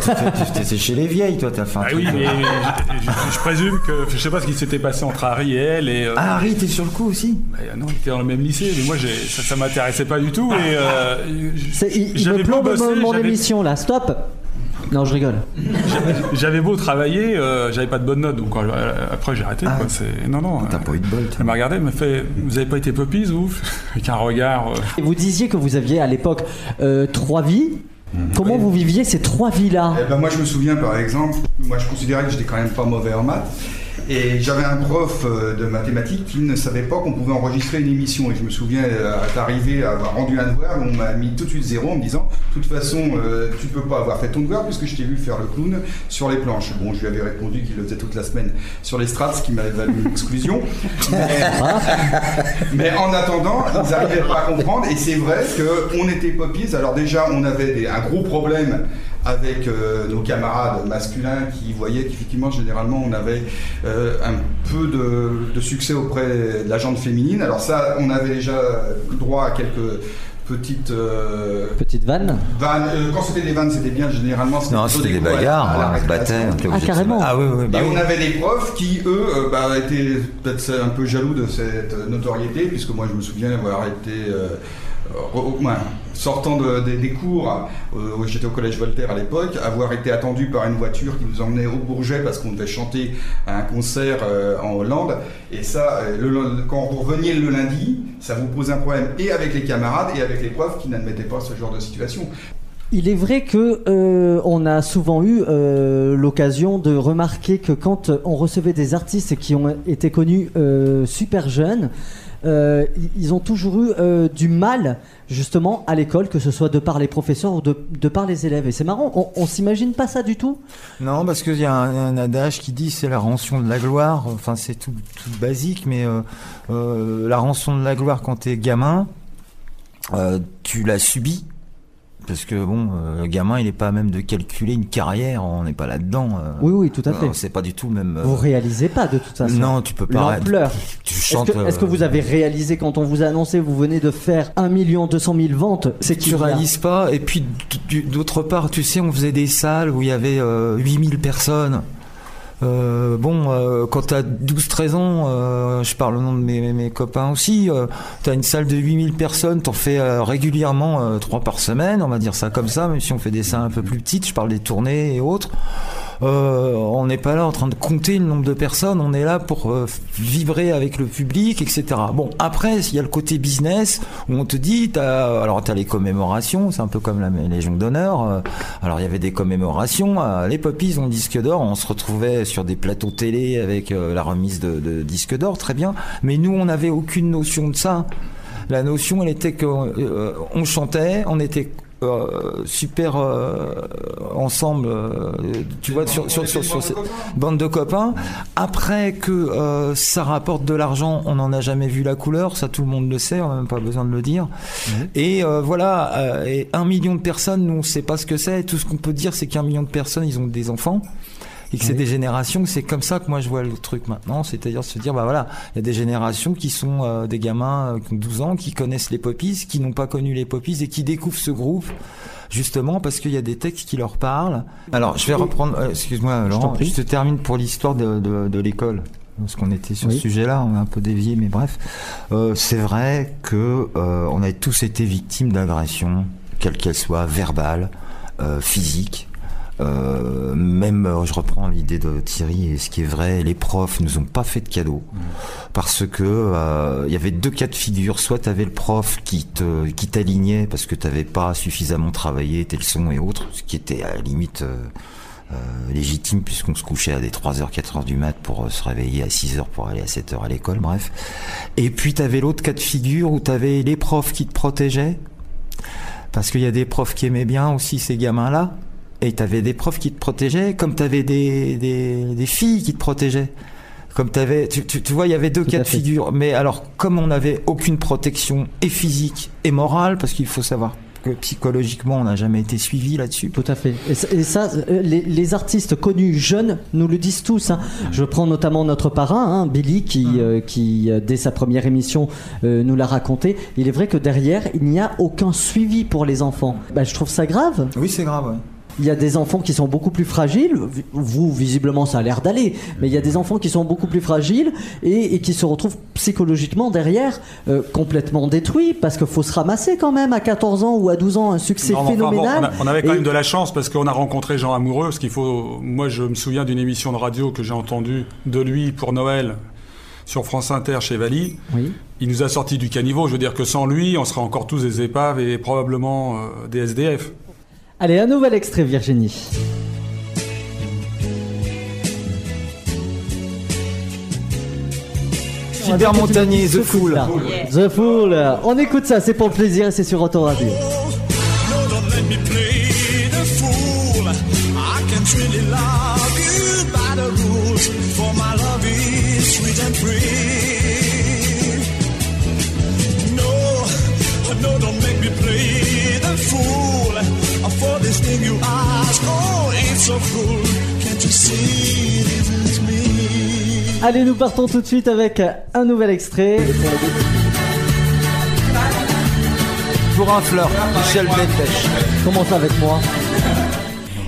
t'es- chez les vieilles, toi, t'as fait un Ah truc. oui, mais je, je- je présume que je sais pas ce qui s'était passé entre Harry et elle. Et, euh, Ah, Harry, t'es sur le coup aussi bah, non, il était dans le même lycée, mais moi, ça, ça m'intéressait pas du tout. Et euh, C'est- Il, il j'avais me plombe mon, émission là, stop Non, je rigole. J'avais beau travailler, euh, j'avais pas de bonne note, donc euh, après j'ai arrêté. Ah. quoi. Non non. T'as euh, pas eu de bol. Elle m'a regardé, elle m'a fait Vous avez pas été poppies, vous? Avec un regard. euh, Et vous disiez que vous aviez à l'époque euh, trois vies. Mhm. Comment vous viviez ces trois vies-là Eh ben, moi, je me souviens, par exemple, moi, je considérais que j'étais quand même pas mauvais en maths. Et j'avais un prof euh, de mathématiques qui ne savait pas qu'on pouvait enregistrer une émission. Et je me souviens euh, être arrivé à avoir rendu un devoir, on m'a mis tout de suite zéro en me disant De toute façon, euh, tu peux pas avoir fait ton devoir puisque je t'ai vu faire le clown sur les planches. Bon, je lui avais répondu qu'il le faisait toute la semaine sur les strats, ce qui m'avait valu une exclusion. Mais, mais en attendant, ils n'arrivaient pas à comprendre. Et c'est vrai qu'on était poppies. Alors, déjà, on avait des- un gros problème avec euh, nos camarades masculins qui voyaient qu'effectivement, généralement, on avait euh, un peu de, de succès auprès de la gente féminine. Alors ça, on avait déjà droit à quelques petites euh, Petite vanne vannes. Euh, quand c'était des vannes, c'était bien. Généralement, Non, c'était des bagarres, on se battait. Ah, carrément. Ah oui, oui, bah et oui. on avait des profs qui, eux, euh, bah, étaient peut-être un peu jaloux de cette notoriété, puisque moi, je me souviens avoir été, euh, sortant de- des- des cours, euh, j'étais au collège Voltaire à l'époque, avoir été attendu par une voiture qui nous emmenait au Bourget parce qu'on devait chanter à un concert euh, en Hollande. Et ça, euh, quand vous reveniez le lundi, ça vous pose un problème et avec les camarades et avec les profs qui n'admettaient pas ce genre de situation. Il est vrai que euh, on a souvent eu euh, l'occasion de remarquer que quand on recevait des artistes qui ont été connus euh, super jeunes, euh, ils ont toujours eu euh, du mal justement à l'école, que ce soit de par les professeurs ou de, de par les élèves. Et c'est marrant, on, on s'imagine pas ça du tout? Non, parce qu'il y a un, adage qui dit c'est la rançon de la gloire. Enfin, c'est tout, basique, mais euh, la rançon de la gloire quand t'es gamin, tu l'as subi. Parce que bon, euh, le gamin, il est pas à même de calculer une carrière, on n'est pas là-dedans. euh. Oui, oui, tout à fait. Euh, C'est pas du tout même. Vous réalisez pas de toute façon. Non, tu peux pas. L'ampleur. Tu Est-ce chantes. que, est-ce que vous avez réalisé quand on vous a annoncé vous venez de faire 1 200 000 ventes C'est tu réalises pas. Et puis, d'autre part, tu sais, on faisait des salles où il y avait euh, 8000 personnes. Euh, bon, euh, quand t'as 12-13 ans, euh, je parle au nom de mes, mes- copains aussi, euh, t'as une salle de 8000 personnes, t'en fais euh, régulièrement euh, 3 par semaine, on va dire ça comme ça, même si on fait des salles un peu plus petites, je parle des tournées et autres. Euh, on n'est pas là en train de compter le nombre de personnes, on est là pour euh, vibrer avec le public, etc. Bon, après, il y a le côté business où on te dit, alors t'as les commémorations, c'est un peu comme la Légion d'honneur. euh, alors il y avait des commémorations, euh, les Poppies ont le disque d'or, on se retrouvait sur des plateaux télé avec la remise de, de disque d'or, très bien. Mais nous, on n'avait aucune notion de ça. La notion, elle était qu'on on chantait, on était euh, super euh, ensemble, euh, tu vois, sur, sur, sur, sur cette bande de copains. Après que euh, ça rapporte de l'argent, on n'en a jamais vu la couleur, ça tout le monde le sait, on n'a même pas besoin de le dire. Et euh, voilà, euh, et un million de personnes, nous on sait pas ce que c'est. Tout ce qu'on peut dire, c'est qu'un million de personnes, ils ont des enfants et que c'est des générations, c'est comme ça que moi je vois le truc maintenant, c'est-à-dire se dire, bah voilà, il y a des générations qui sont euh, des gamins euh, qui ont 12 ans, qui connaissent les Poppies, qui n'ont pas connu les Poppies et qui découvrent ce groupe justement parce qu'il y a des textes qui leur parlent. Alors je vais reprendre, euh, excuse-moi Laurent, je te termine pour l'histoire de, de, de l'école. Parce qu'on était sur Oui. ce sujet-là, on a un peu dévié, mais bref. Euh, c'est vrai que euh, on a tous été victimes d'agressions, quelles qu'elles soient, verbales, euh, physiques. Euh, même, euh, je reprends l'idée de Thierry, et ce qui est vrai, les profs nous ont pas fait de cadeaux parce que euh, il y avait deux cas de figure. Soit tu avais le prof qui te qui t'alignait parce que tu n'avais pas suffisamment travaillé tes leçons et autres, ce qui était à la limite euh, euh, légitime puisqu'on se couchait à des 3h, 4h du mat pour euh, se réveiller à 6h pour aller à 7h à l'école, bref. Et puis tu avais l'autre cas de figure où tu avais les profs qui te protégeaient parce qu'il y a des profs qui aimaient bien aussi ces gamins-là et t'avais des profs qui te protégeaient, comme t'avais des, des, des filles qui te protégeaient. Comme t'avais, tu, tu, tu vois, il y avait deux Tout cas de fait. figure. Mais alors, comme on n'avait aucune protection et physique et morale, parce qu'il faut savoir que psychologiquement, on n'a jamais été suivi là-dessus. Tout à fait. Et ça, les, les artistes connus jeunes nous le disent tous. hein. Je prends notamment notre parrain, hein, Billy, qui, euh, qui euh, dès sa première émission euh, nous l'a raconté. Il est vrai que derrière, il n'y a aucun suivi pour les enfants. Bah, je trouve ça grave. Oui, c'est grave. ouais. Il y a des enfants qui sont beaucoup plus fragiles. Vous, visiblement, ça a l'air d'aller. Mais il y a des enfants qui sont beaucoup plus fragiles et, et qui se retrouvent psychologiquement derrière euh, complètement détruits parce qu'il faut se ramasser quand même à 14 ans ou à 12 ans un succès Non, mais enfin, bon, phénoménal. on, a- on avait quand Et- même de la chance parce qu'on a rencontré Jean Amoureux. Parce qu'il faut. Moi, je me souviens d'une émission de radio que j'ai entendue de lui pour Noël sur France Inter chez Vali. Oui. Il nous a sorti du caniveau. Je veux dire que sans lui, on serait encore tous des épaves et probablement euh, des SDF. Allez, un nouvel extrait, Virginie. Gilbert Montagnier, The Fool. The Fool. On écoute ça, c'est pour le plaisir et c'est sur Autoradio. No, Allez, nous partons tout de suite avec un nouvel extrait. Pour un fleur, Michel Delpech. Commence avec moi?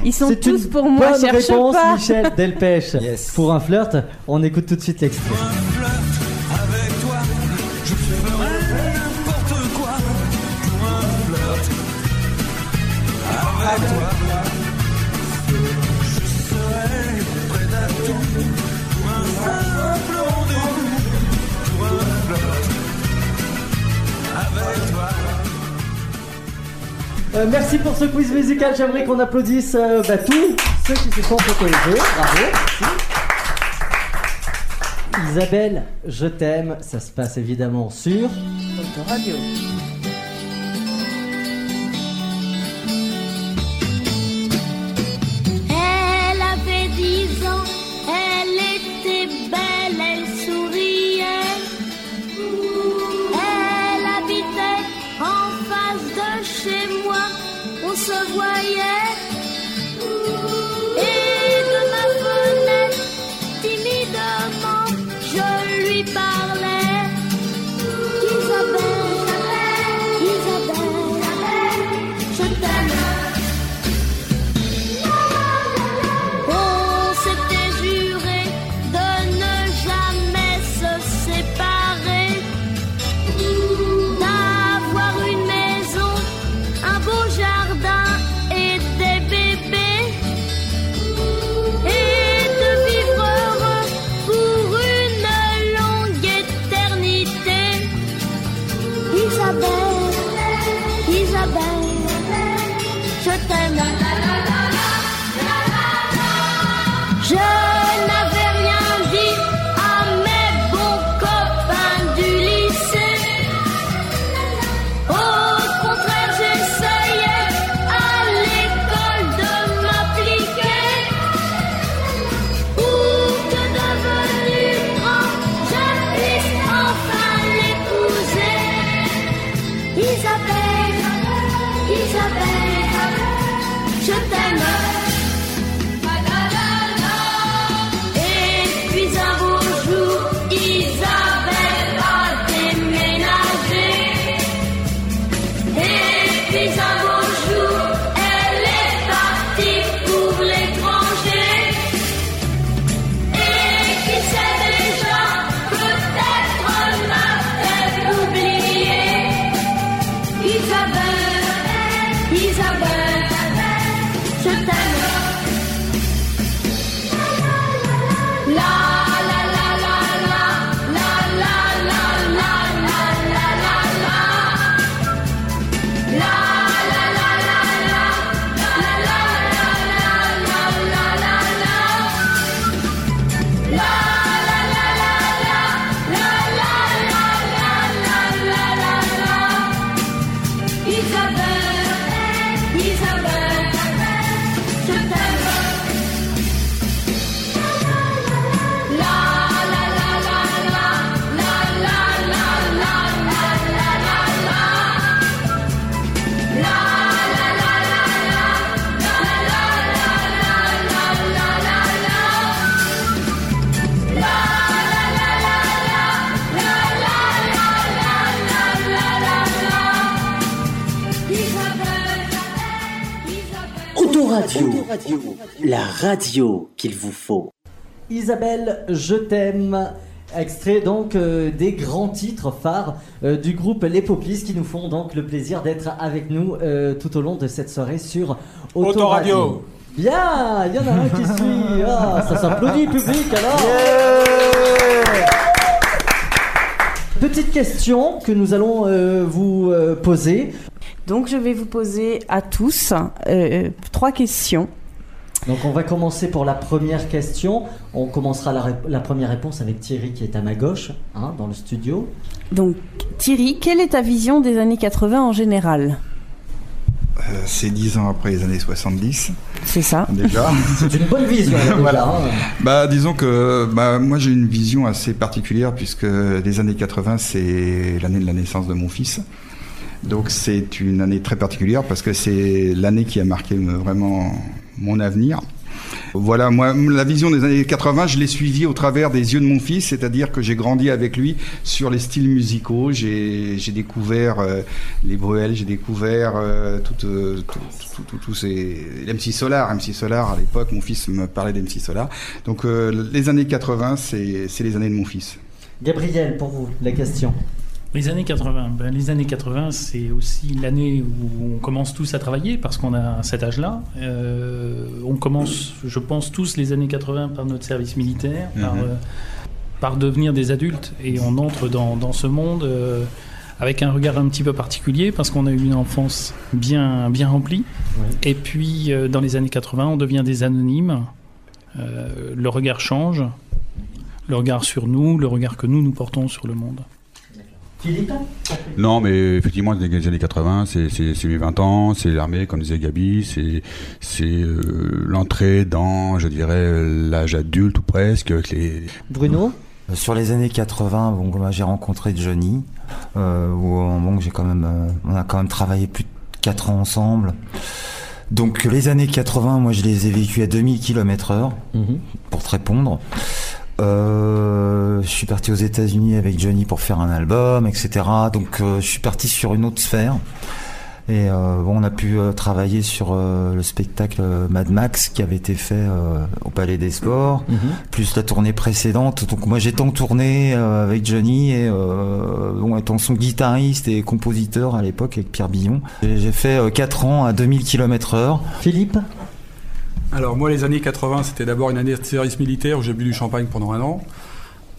Ils sont C'est tous une pour moi, bonne cherche réponse, pas. Michel Delpech. Pour un flirt, on écoute tout de suite l'extrait. Euh, merci pour ce quiz musical. J'aimerais qu'on applaudisse euh, bah, tous ceux qui se sont autorisés. Bravo. merci. Isabelle, je t'aime. Ça se passe évidemment sur. Radio. Autoradio, la radio qu'il vous faut. Isabelle, je t'aime. Extrait donc euh, des grands titres phares euh, du groupe Les Poplis qui nous font donc le plaisir d'être avec nous euh, tout au long de cette soirée sur Autoradio. Autoradio. Bien, il y en a un qui suit. Ah, ça s'applaudit public alors. Petite question que nous allons euh, vous euh, poser. Donc je vais vous poser à tous euh, trois questions. Donc on va commencer pour la première question. On commencera la, première réponse avec Thierry qui est à ma gauche, hein, dans le studio. Donc Thierry, quelle est ta vision des années 80 en général? Euh, c'est 10 ans après les années 70. C'est ça. Déjà. C'est une bonne vision. Voilà. hein. Bah, disons que bah, moi j'ai une vision assez particulière puisque les années 80 c'est l'année de la naissance de mon fils. Donc c'est une année très particulière parce que c'est l'année qui a marqué vraiment mon avenir. Voilà, moi, la vision des années 80, je l'ai suivie au travers des yeux de mon fils, c'est-à-dire que j'ai grandi avec lui sur les styles musicaux. J'ai découvert euh, les Bruel, j'ai découvert euh, tout, euh, tout, tout, tout- ces MC Solar, MC Solar à l'époque. Mon fils me parlait d'MC Solar. Donc euh, les années 80, c'est c'est les années de mon fils. Gabriel, pour vous, la question. Les années 80, ben, les années 80, c'est aussi l'année où on commence tous à travailler parce qu'on a cet âge-là. Euh, on commence, je pense, tous les années 80 par notre service militaire, par, Mhm. euh, par devenir des adultes et on entre dans, dans ce monde euh, avec un regard un petit peu particulier parce qu'on a eu une enfance bien, bien remplie. Et puis, dans les années 80, on devient des anonymes. Le regard change, le regard sur nous, le regard que nous, nous portons sur le monde. Philippe Non, mais effectivement, les années 80, c'est mes 20 ans, c'est l'armée, comme disait Gabi, c'est c'est euh, l'entrée dans, je dirais, l'âge adulte ou presque, avec les... Bruno Euh, Sur les années 80, bon, moi, j'ai rencontré Johnny, euh, où bon, j'ai quand même, euh, on a quand même travaillé plus de 4 ans ensemble. Donc les années 80, moi je les ai vécues à 2000 km heure, pour te répondre. Euh, je suis parti aux États-Unis avec Johnny pour faire un album, etc. Donc euh, je suis parti sur une autre sphère. Et euh, bon, on a pu travailler sur le spectacle Mad Max qui avait été fait au Palais des Sports, Mhm. plus la tournée précédente. Donc moi j'ai tant tourné euh, avec Johnny et bon, étant son guitariste et compositeur à l'époque avec Pierre Billon. J'ai j'ai fait 4 ans à 2000 km heure. Philippe? Alors moi les années 80 c'était d'abord une année de service militaire où j'ai bu du champagne pendant un an.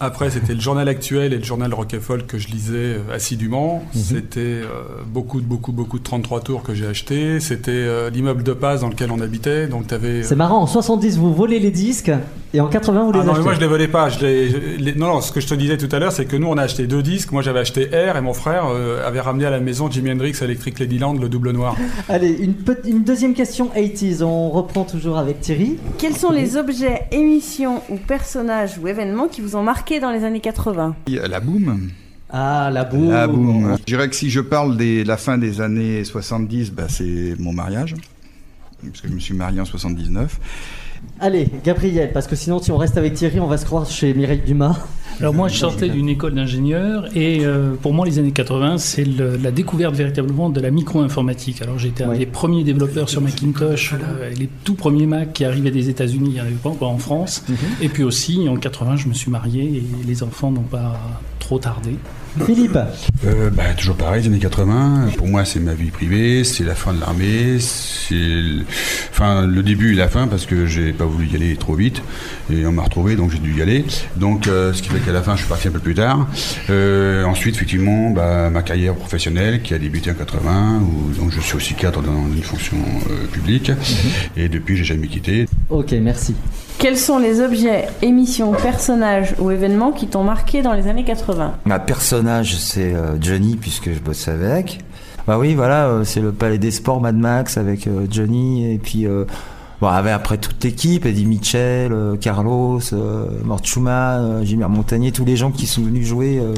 Après c'était le journal actuel et le journal Rock Folk que je lisais euh, assidûment. Mhm. C'était euh, beaucoup beaucoup beaucoup de 33 tours que j'ai acheté. C'était euh, l'immeuble de passe dans lequel on habitait. Donc t'avais. C'est marrant, en 70 vous volez les disques et en 80 vous les Ah non, mais achetez. moi je les volais pas. Je les, je les- non, non, ce que je te disais tout à l'heure, c'est que nous on a acheté deux disques. Moi j'avais acheté R et mon frère euh, avait ramené à la maison Jimi Hendrix Electric Ladyland, le double noir. Allez, une, pe- une deuxième question 80s. On reprend toujours avec Thierry. Quels sont les objets, émissions ou personnages ou événements qui vous ont marqué dans les années 80 Il y a La boum. Ah, la boum. La boum. Je dirais que si je parle de la fin des années 70, bah, c'est mon mariage. Parce que je me suis marié en 79. Allez, Gabriel, parce que sinon si on reste avec Thierry, on va se croire chez Mireille Dumas. Alors moi, je sortais d'une école d'ingénieur et euh, pour moi, les années 80, c'est le- la découverte véritablement de la micro-informatique. Alors j'étais un des premiers développeurs sur Macintosh, euh, les tout premiers Mac qui arrivaient des États-Unis, il n'y en avait pas encore en France. Et puis aussi, en 80, je me suis marié et les enfants n'ont pas trop tardé. Philippe Euh, bah, toujours pareil, les années 80. Pour moi, c'est ma vie privée, c'est la fin de l'armée, c'est le... enfin le début et la fin parce que j'ai pas voulu y aller trop vite et on m'a retrouvé donc j'ai dû y aller. Donc euh, ce qui fait qu'à la fin, je suis parti un peu plus tard. Euh, ensuite, effectivement, bah, ma carrière professionnelle qui a débuté en 80 où donc je suis aussi cadre dans une fonction euh, publique et depuis j'ai jamais quitté. Ok, merci. Quels sont les objets, émissions, personnages ou événements qui t'ont marqué dans les années 80 Ma personnage, c'est euh, Johnny, puisque je bosse avec. Bah oui, voilà, euh, c'est le Palais des Sports Mad Max avec euh, Johnny, et puis euh, bon, avec après toute l'équipe, Eddie Mitchell, Carlos, euh, Mort Schumann, euh, Jimmy Montagnier, tous les gens qui sont venus jouer, euh,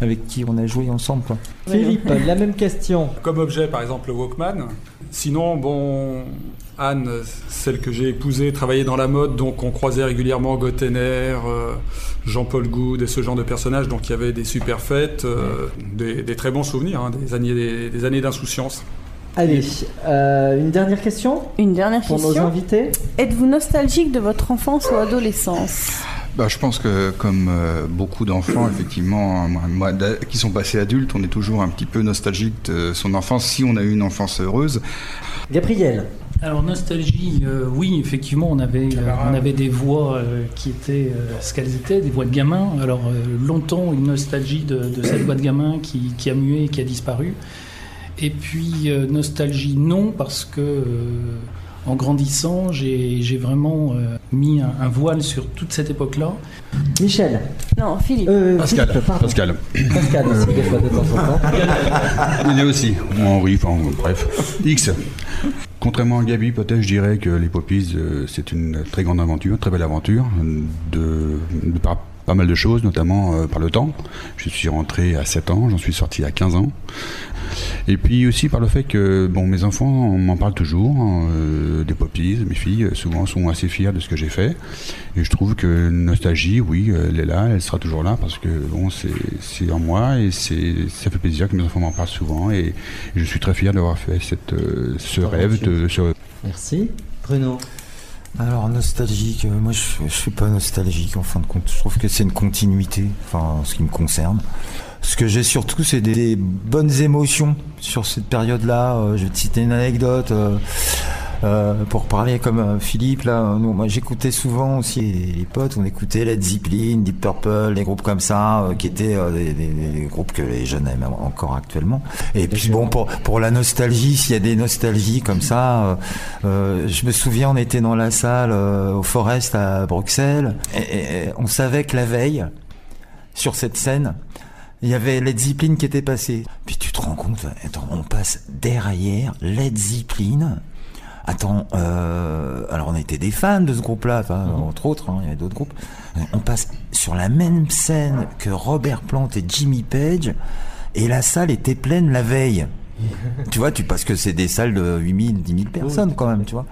avec qui on a joué ensemble. Quoi. Philippe, la même question. Comme objet, par exemple, le Walkman. Sinon, bon, Anne, celle que j'ai épousée, travaillait dans la mode, donc on croisait régulièrement Gottener, euh, Jean-Paul Goud et ce genre de personnages. Donc il y avait des super fêtes, euh, des, des très bons souvenirs, hein, des années, des, des années d'insouciance. Allez, euh, une dernière question Une dernière pour question. nos invités. Êtes-vous nostalgique de votre enfance ou adolescence? Bah, je pense que comme euh, beaucoup d'enfants, effectivement, moi, moi, qui sont passés adultes, on est toujours un petit peu nostalgique de son enfance si on a eu une enfance heureuse. Gabriel. Alors nostalgie, euh, oui, effectivement, on avait, euh, on avait des voix euh, qui étaient euh, ce qu'elles étaient, des voix de gamins. Alors euh, longtemps une nostalgie de, de cette voix de gamin qui, qui a mué et qui a disparu. Et puis euh, nostalgie non parce que euh, en grandissant, j'ai j'ai vraiment euh, mis un, un voile sur toute cette époque-là. Michel. Non, Philippe. Euh, Pascal. Philippe. Pascal. Pascal aussi, des fois de temps en temps. Il est aussi. Henri, enfin, bref. X. Contrairement à Gabi, peut-être je dirais que les Poppies, euh, c'est une très grande aventure, très belle aventure, de, pas mal de choses, notamment euh, par le temps. Je suis rentré à 7 ans, j'en suis sorti à 15 ans. Et puis aussi par le fait que bon, mes enfants m'en parlent toujours, euh, des Poppies, mes filles euh, souvent sont assez fiers de ce que j'ai fait. Et je trouve que nostalgie, oui, euh, elle est là, elle sera toujours là parce que bon, c'est en moi et c'est ça fait plaisir que mes enfants m'en parlent souvent et, je suis très fier d'avoir fait cette, euh, ce rêve de ce Merci. Bruno. Alors nostalgique, moi je, je suis pas nostalgique en fin de compte. Je trouve que c'est une continuité, enfin en ce qui me concerne. Ce que j'ai surtout, c'est des, des bonnes émotions sur cette période-là. Euh, je vais te citer une anecdote. euh, euh, pour parler comme euh, Philippe là, nous, moi j'écoutais souvent aussi les, potes, on écoutait Led Zeppelin, Deep Purple, des groupes comme ça, euh, qui étaient euh, des, des- des groupes que les jeunes aiment encore actuellement. Et puis bon, pour pour la nostalgie, s'il y a des nostalgies comme ça, je me souviens, on était dans la salle euh, au Forest à Bruxelles, et- et on savait que la veille, sur cette scène, il y avait Led Zeppelin qui était passé. Puis tu te rends compte, attends, on passe derrière Led Zeppelin. Attends, euh, alors on était des fans de ce groupe-là, enfin, entre autres, hein, il y avait d'autres groupes. On passe sur la même scène que Robert Plant et Jimmy Page, et la salle était pleine la veille. tu vois, tu parce que c'est des salles de 8000, 10 000 personnes quand même, tu vois.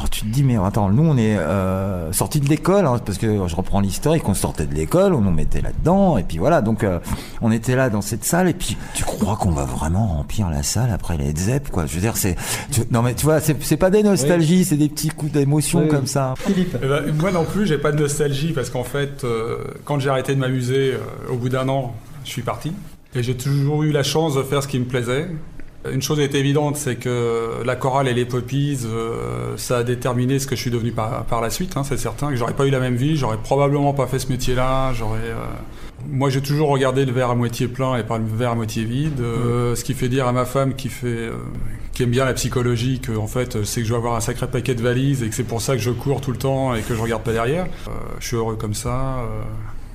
Alors tu te dis, mais attends, nous on est euh, sortis de l'école, hein, parce que je reprends l'historique, on sortait de l'école, on nous mettait là-dedans, et puis voilà, donc euh, on était là dans cette salle, et puis tu crois qu'on va vraiment remplir la salle après les Zepp, quoi? Je veux dire, c'est. tu- Non mais tu vois, c'est c'est pas des nostalgies, c'est des petits coups d'émotion Oui. comme ça. Philippe. Eh ben, moi non plus, j'ai pas de nostalgie parce qu'en fait, euh, quand j'ai arrêté de m'amuser, euh, au bout d'un an, je suis parti. Et j'ai toujours eu la chance de faire ce qui me plaisait. Une chose est évidente, c'est que la chorale et les poppies, euh, ça a déterminé ce que je suis devenu par, par la suite. hein, c'est certain que j'aurais pas eu la même vie, j'aurais probablement pas fait ce métier-là. J'aurais. euh, Moi, j'ai toujours regardé le verre à moitié plein et pas le verre à moitié vide. Euh, ce qui fait dire à ma femme qui fait, euh, qui aime bien la psychologie, que en fait, c'est que je vais avoir un sacré paquet de valises et que c'est pour ça que je cours tout le temps et que je regarde pas derrière. Euh, je suis heureux comme ça.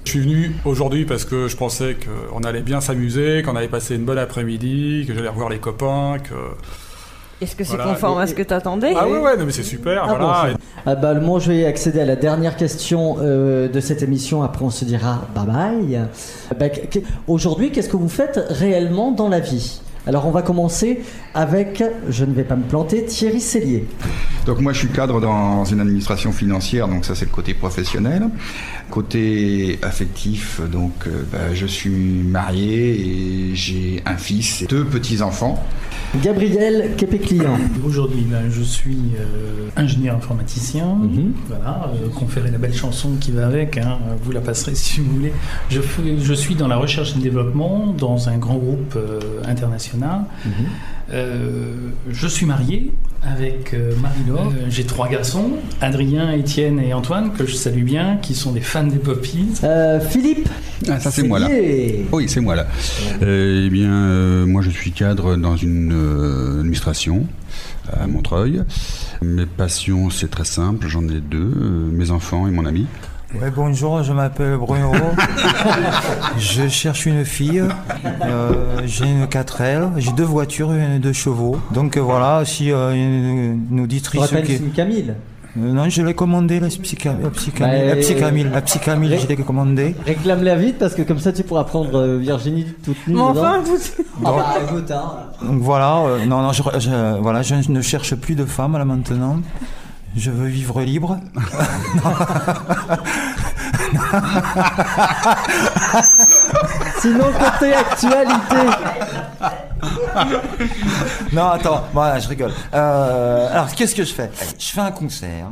Je suis venu aujourd'hui parce que je pensais qu'on allait bien s'amuser, qu'on allait passer une bonne après-midi, que j'allais revoir les copains, que. Est-ce que c'est Voilà. conforme à ce que t'attendais Ah ouais, ouais, non, mais c'est super, Ah bon, voilà. c'est- Ah bah, moi, je vais accéder à la dernière question euh, de cette émission. Après, on se dira bye bye. Bah, qu- Aujourd'hui, qu'est-ce que vous faites réellement dans la vie? Alors, on va commencer avec, je ne vais pas me planter, Thierry Cellier. Donc moi je suis cadre dans une administration financière, donc ça c'est le côté professionnel. Côté affectif, donc euh, bah, je suis marié et j'ai un fils et deux petits-enfants. Gabriel Kepé-Client. Aujourd'hui, ben, je suis euh, ingénieur informaticien. Voilà, euh, conférer la belle chanson qui va avec. hein, vous la passerez si vous voulez. Je, fais- je suis dans la recherche et le développement dans un grand groupe euh, international. Euh, je suis marié avec euh, Marie-Laure. Euh, J'ai trois garçons, Adrien, Étienne et Antoine, que je salue bien, qui sont des fans des Poppies. Euh, Philippe Ah, ça c'est moi là. Oui, c'est moi là. Euh, eh bien, euh, moi je suis cadre dans une euh, administration à Montreuil. Mes passions, c'est très simple, j'en ai deux, euh, mes enfants et mon ami. Ouais, bonjour, je m'appelle Bruno. je cherche une fille. Euh, j'ai une 4L. J'ai deux voitures et deux chevaux. Donc euh, voilà, si euh, une, une auditrice rappelle qui... une Camille. Euh, non, je l'ai commandé, la psycha- la psychamille. Bah, la psychamille, la psychamille, Ré- je l'ai commandé. Réclame-la vite parce que comme ça tu pourras prendre euh, Virginie toute nue. Mais enfin, dedans. vous... Ah bah écoute, hein. Donc voilà, euh, non, non, je, je- voilà, je ne cherche plus de femme là maintenant. Je veux vivre libre. Sinon, côté actualité. non, attends, voilà, je rigole. Euh, alors, qu'est-ce que je fais? Je fais un concert.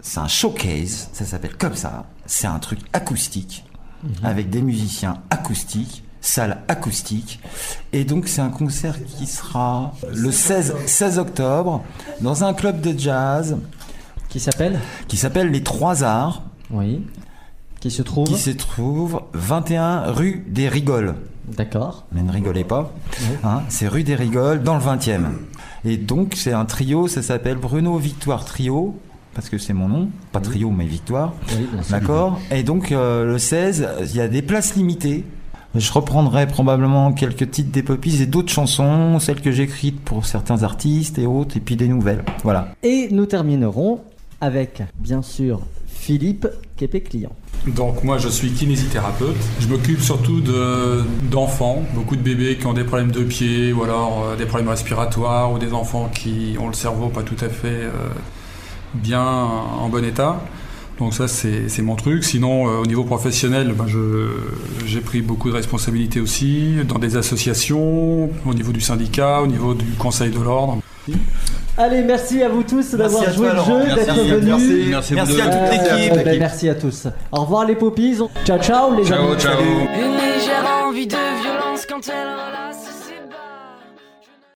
C'est un showcase, ça s'appelle comme ça. C'est un truc acoustique, avec des musiciens acoustiques, salle acoustique. Et donc, c'est un concert qui sera le 16, 16 octobre dans un club de jazz. Qui s'appelle Qui s'appelle Les Trois Arts. Oui. Qui se trouve Qui se trouve 21 rue des Rigoles. D'accord. Mais ne rigolez pas. Hein, c'est rue des Rigoles, dans le 20e. Et donc, c'est un trio, ça s'appelle Bruno Victoire Trio, parce que c'est mon nom. Pas trio, mais Victoire. Oui, bien sûr. D'accord Et donc, euh, le 16, il y a des places limitées. Je reprendrai probablement quelques titres des Poppies et d'autres chansons, celles que j'ai écrites pour certains artistes et autres, et puis des nouvelles. Voilà. Et nous terminerons avec, bien sûr, Philippe Képé-Client. Donc moi je suis kinésithérapeute. Je m'occupe surtout de- d'enfants, beaucoup de bébés qui ont des problèmes de pied ou alors euh, des problèmes respiratoires ou des enfants qui ont le cerveau pas tout à fait euh, bien en bon état. Donc ça c'est mon truc. Sinon euh, au niveau professionnel, ben, j'ai pris beaucoup de responsabilités aussi dans des associations, au niveau du syndicat, au niveau du conseil de l'ordre. Allez, merci à vous tous d'avoir joué toi, le Laurent. jeu, d'être venus. Merci. Merci Merci à toute l'équipe. Euh, ben, merci à tous. Au revoir les poppies. Ciao, ciao les amis. Une légère envie de violence quand elle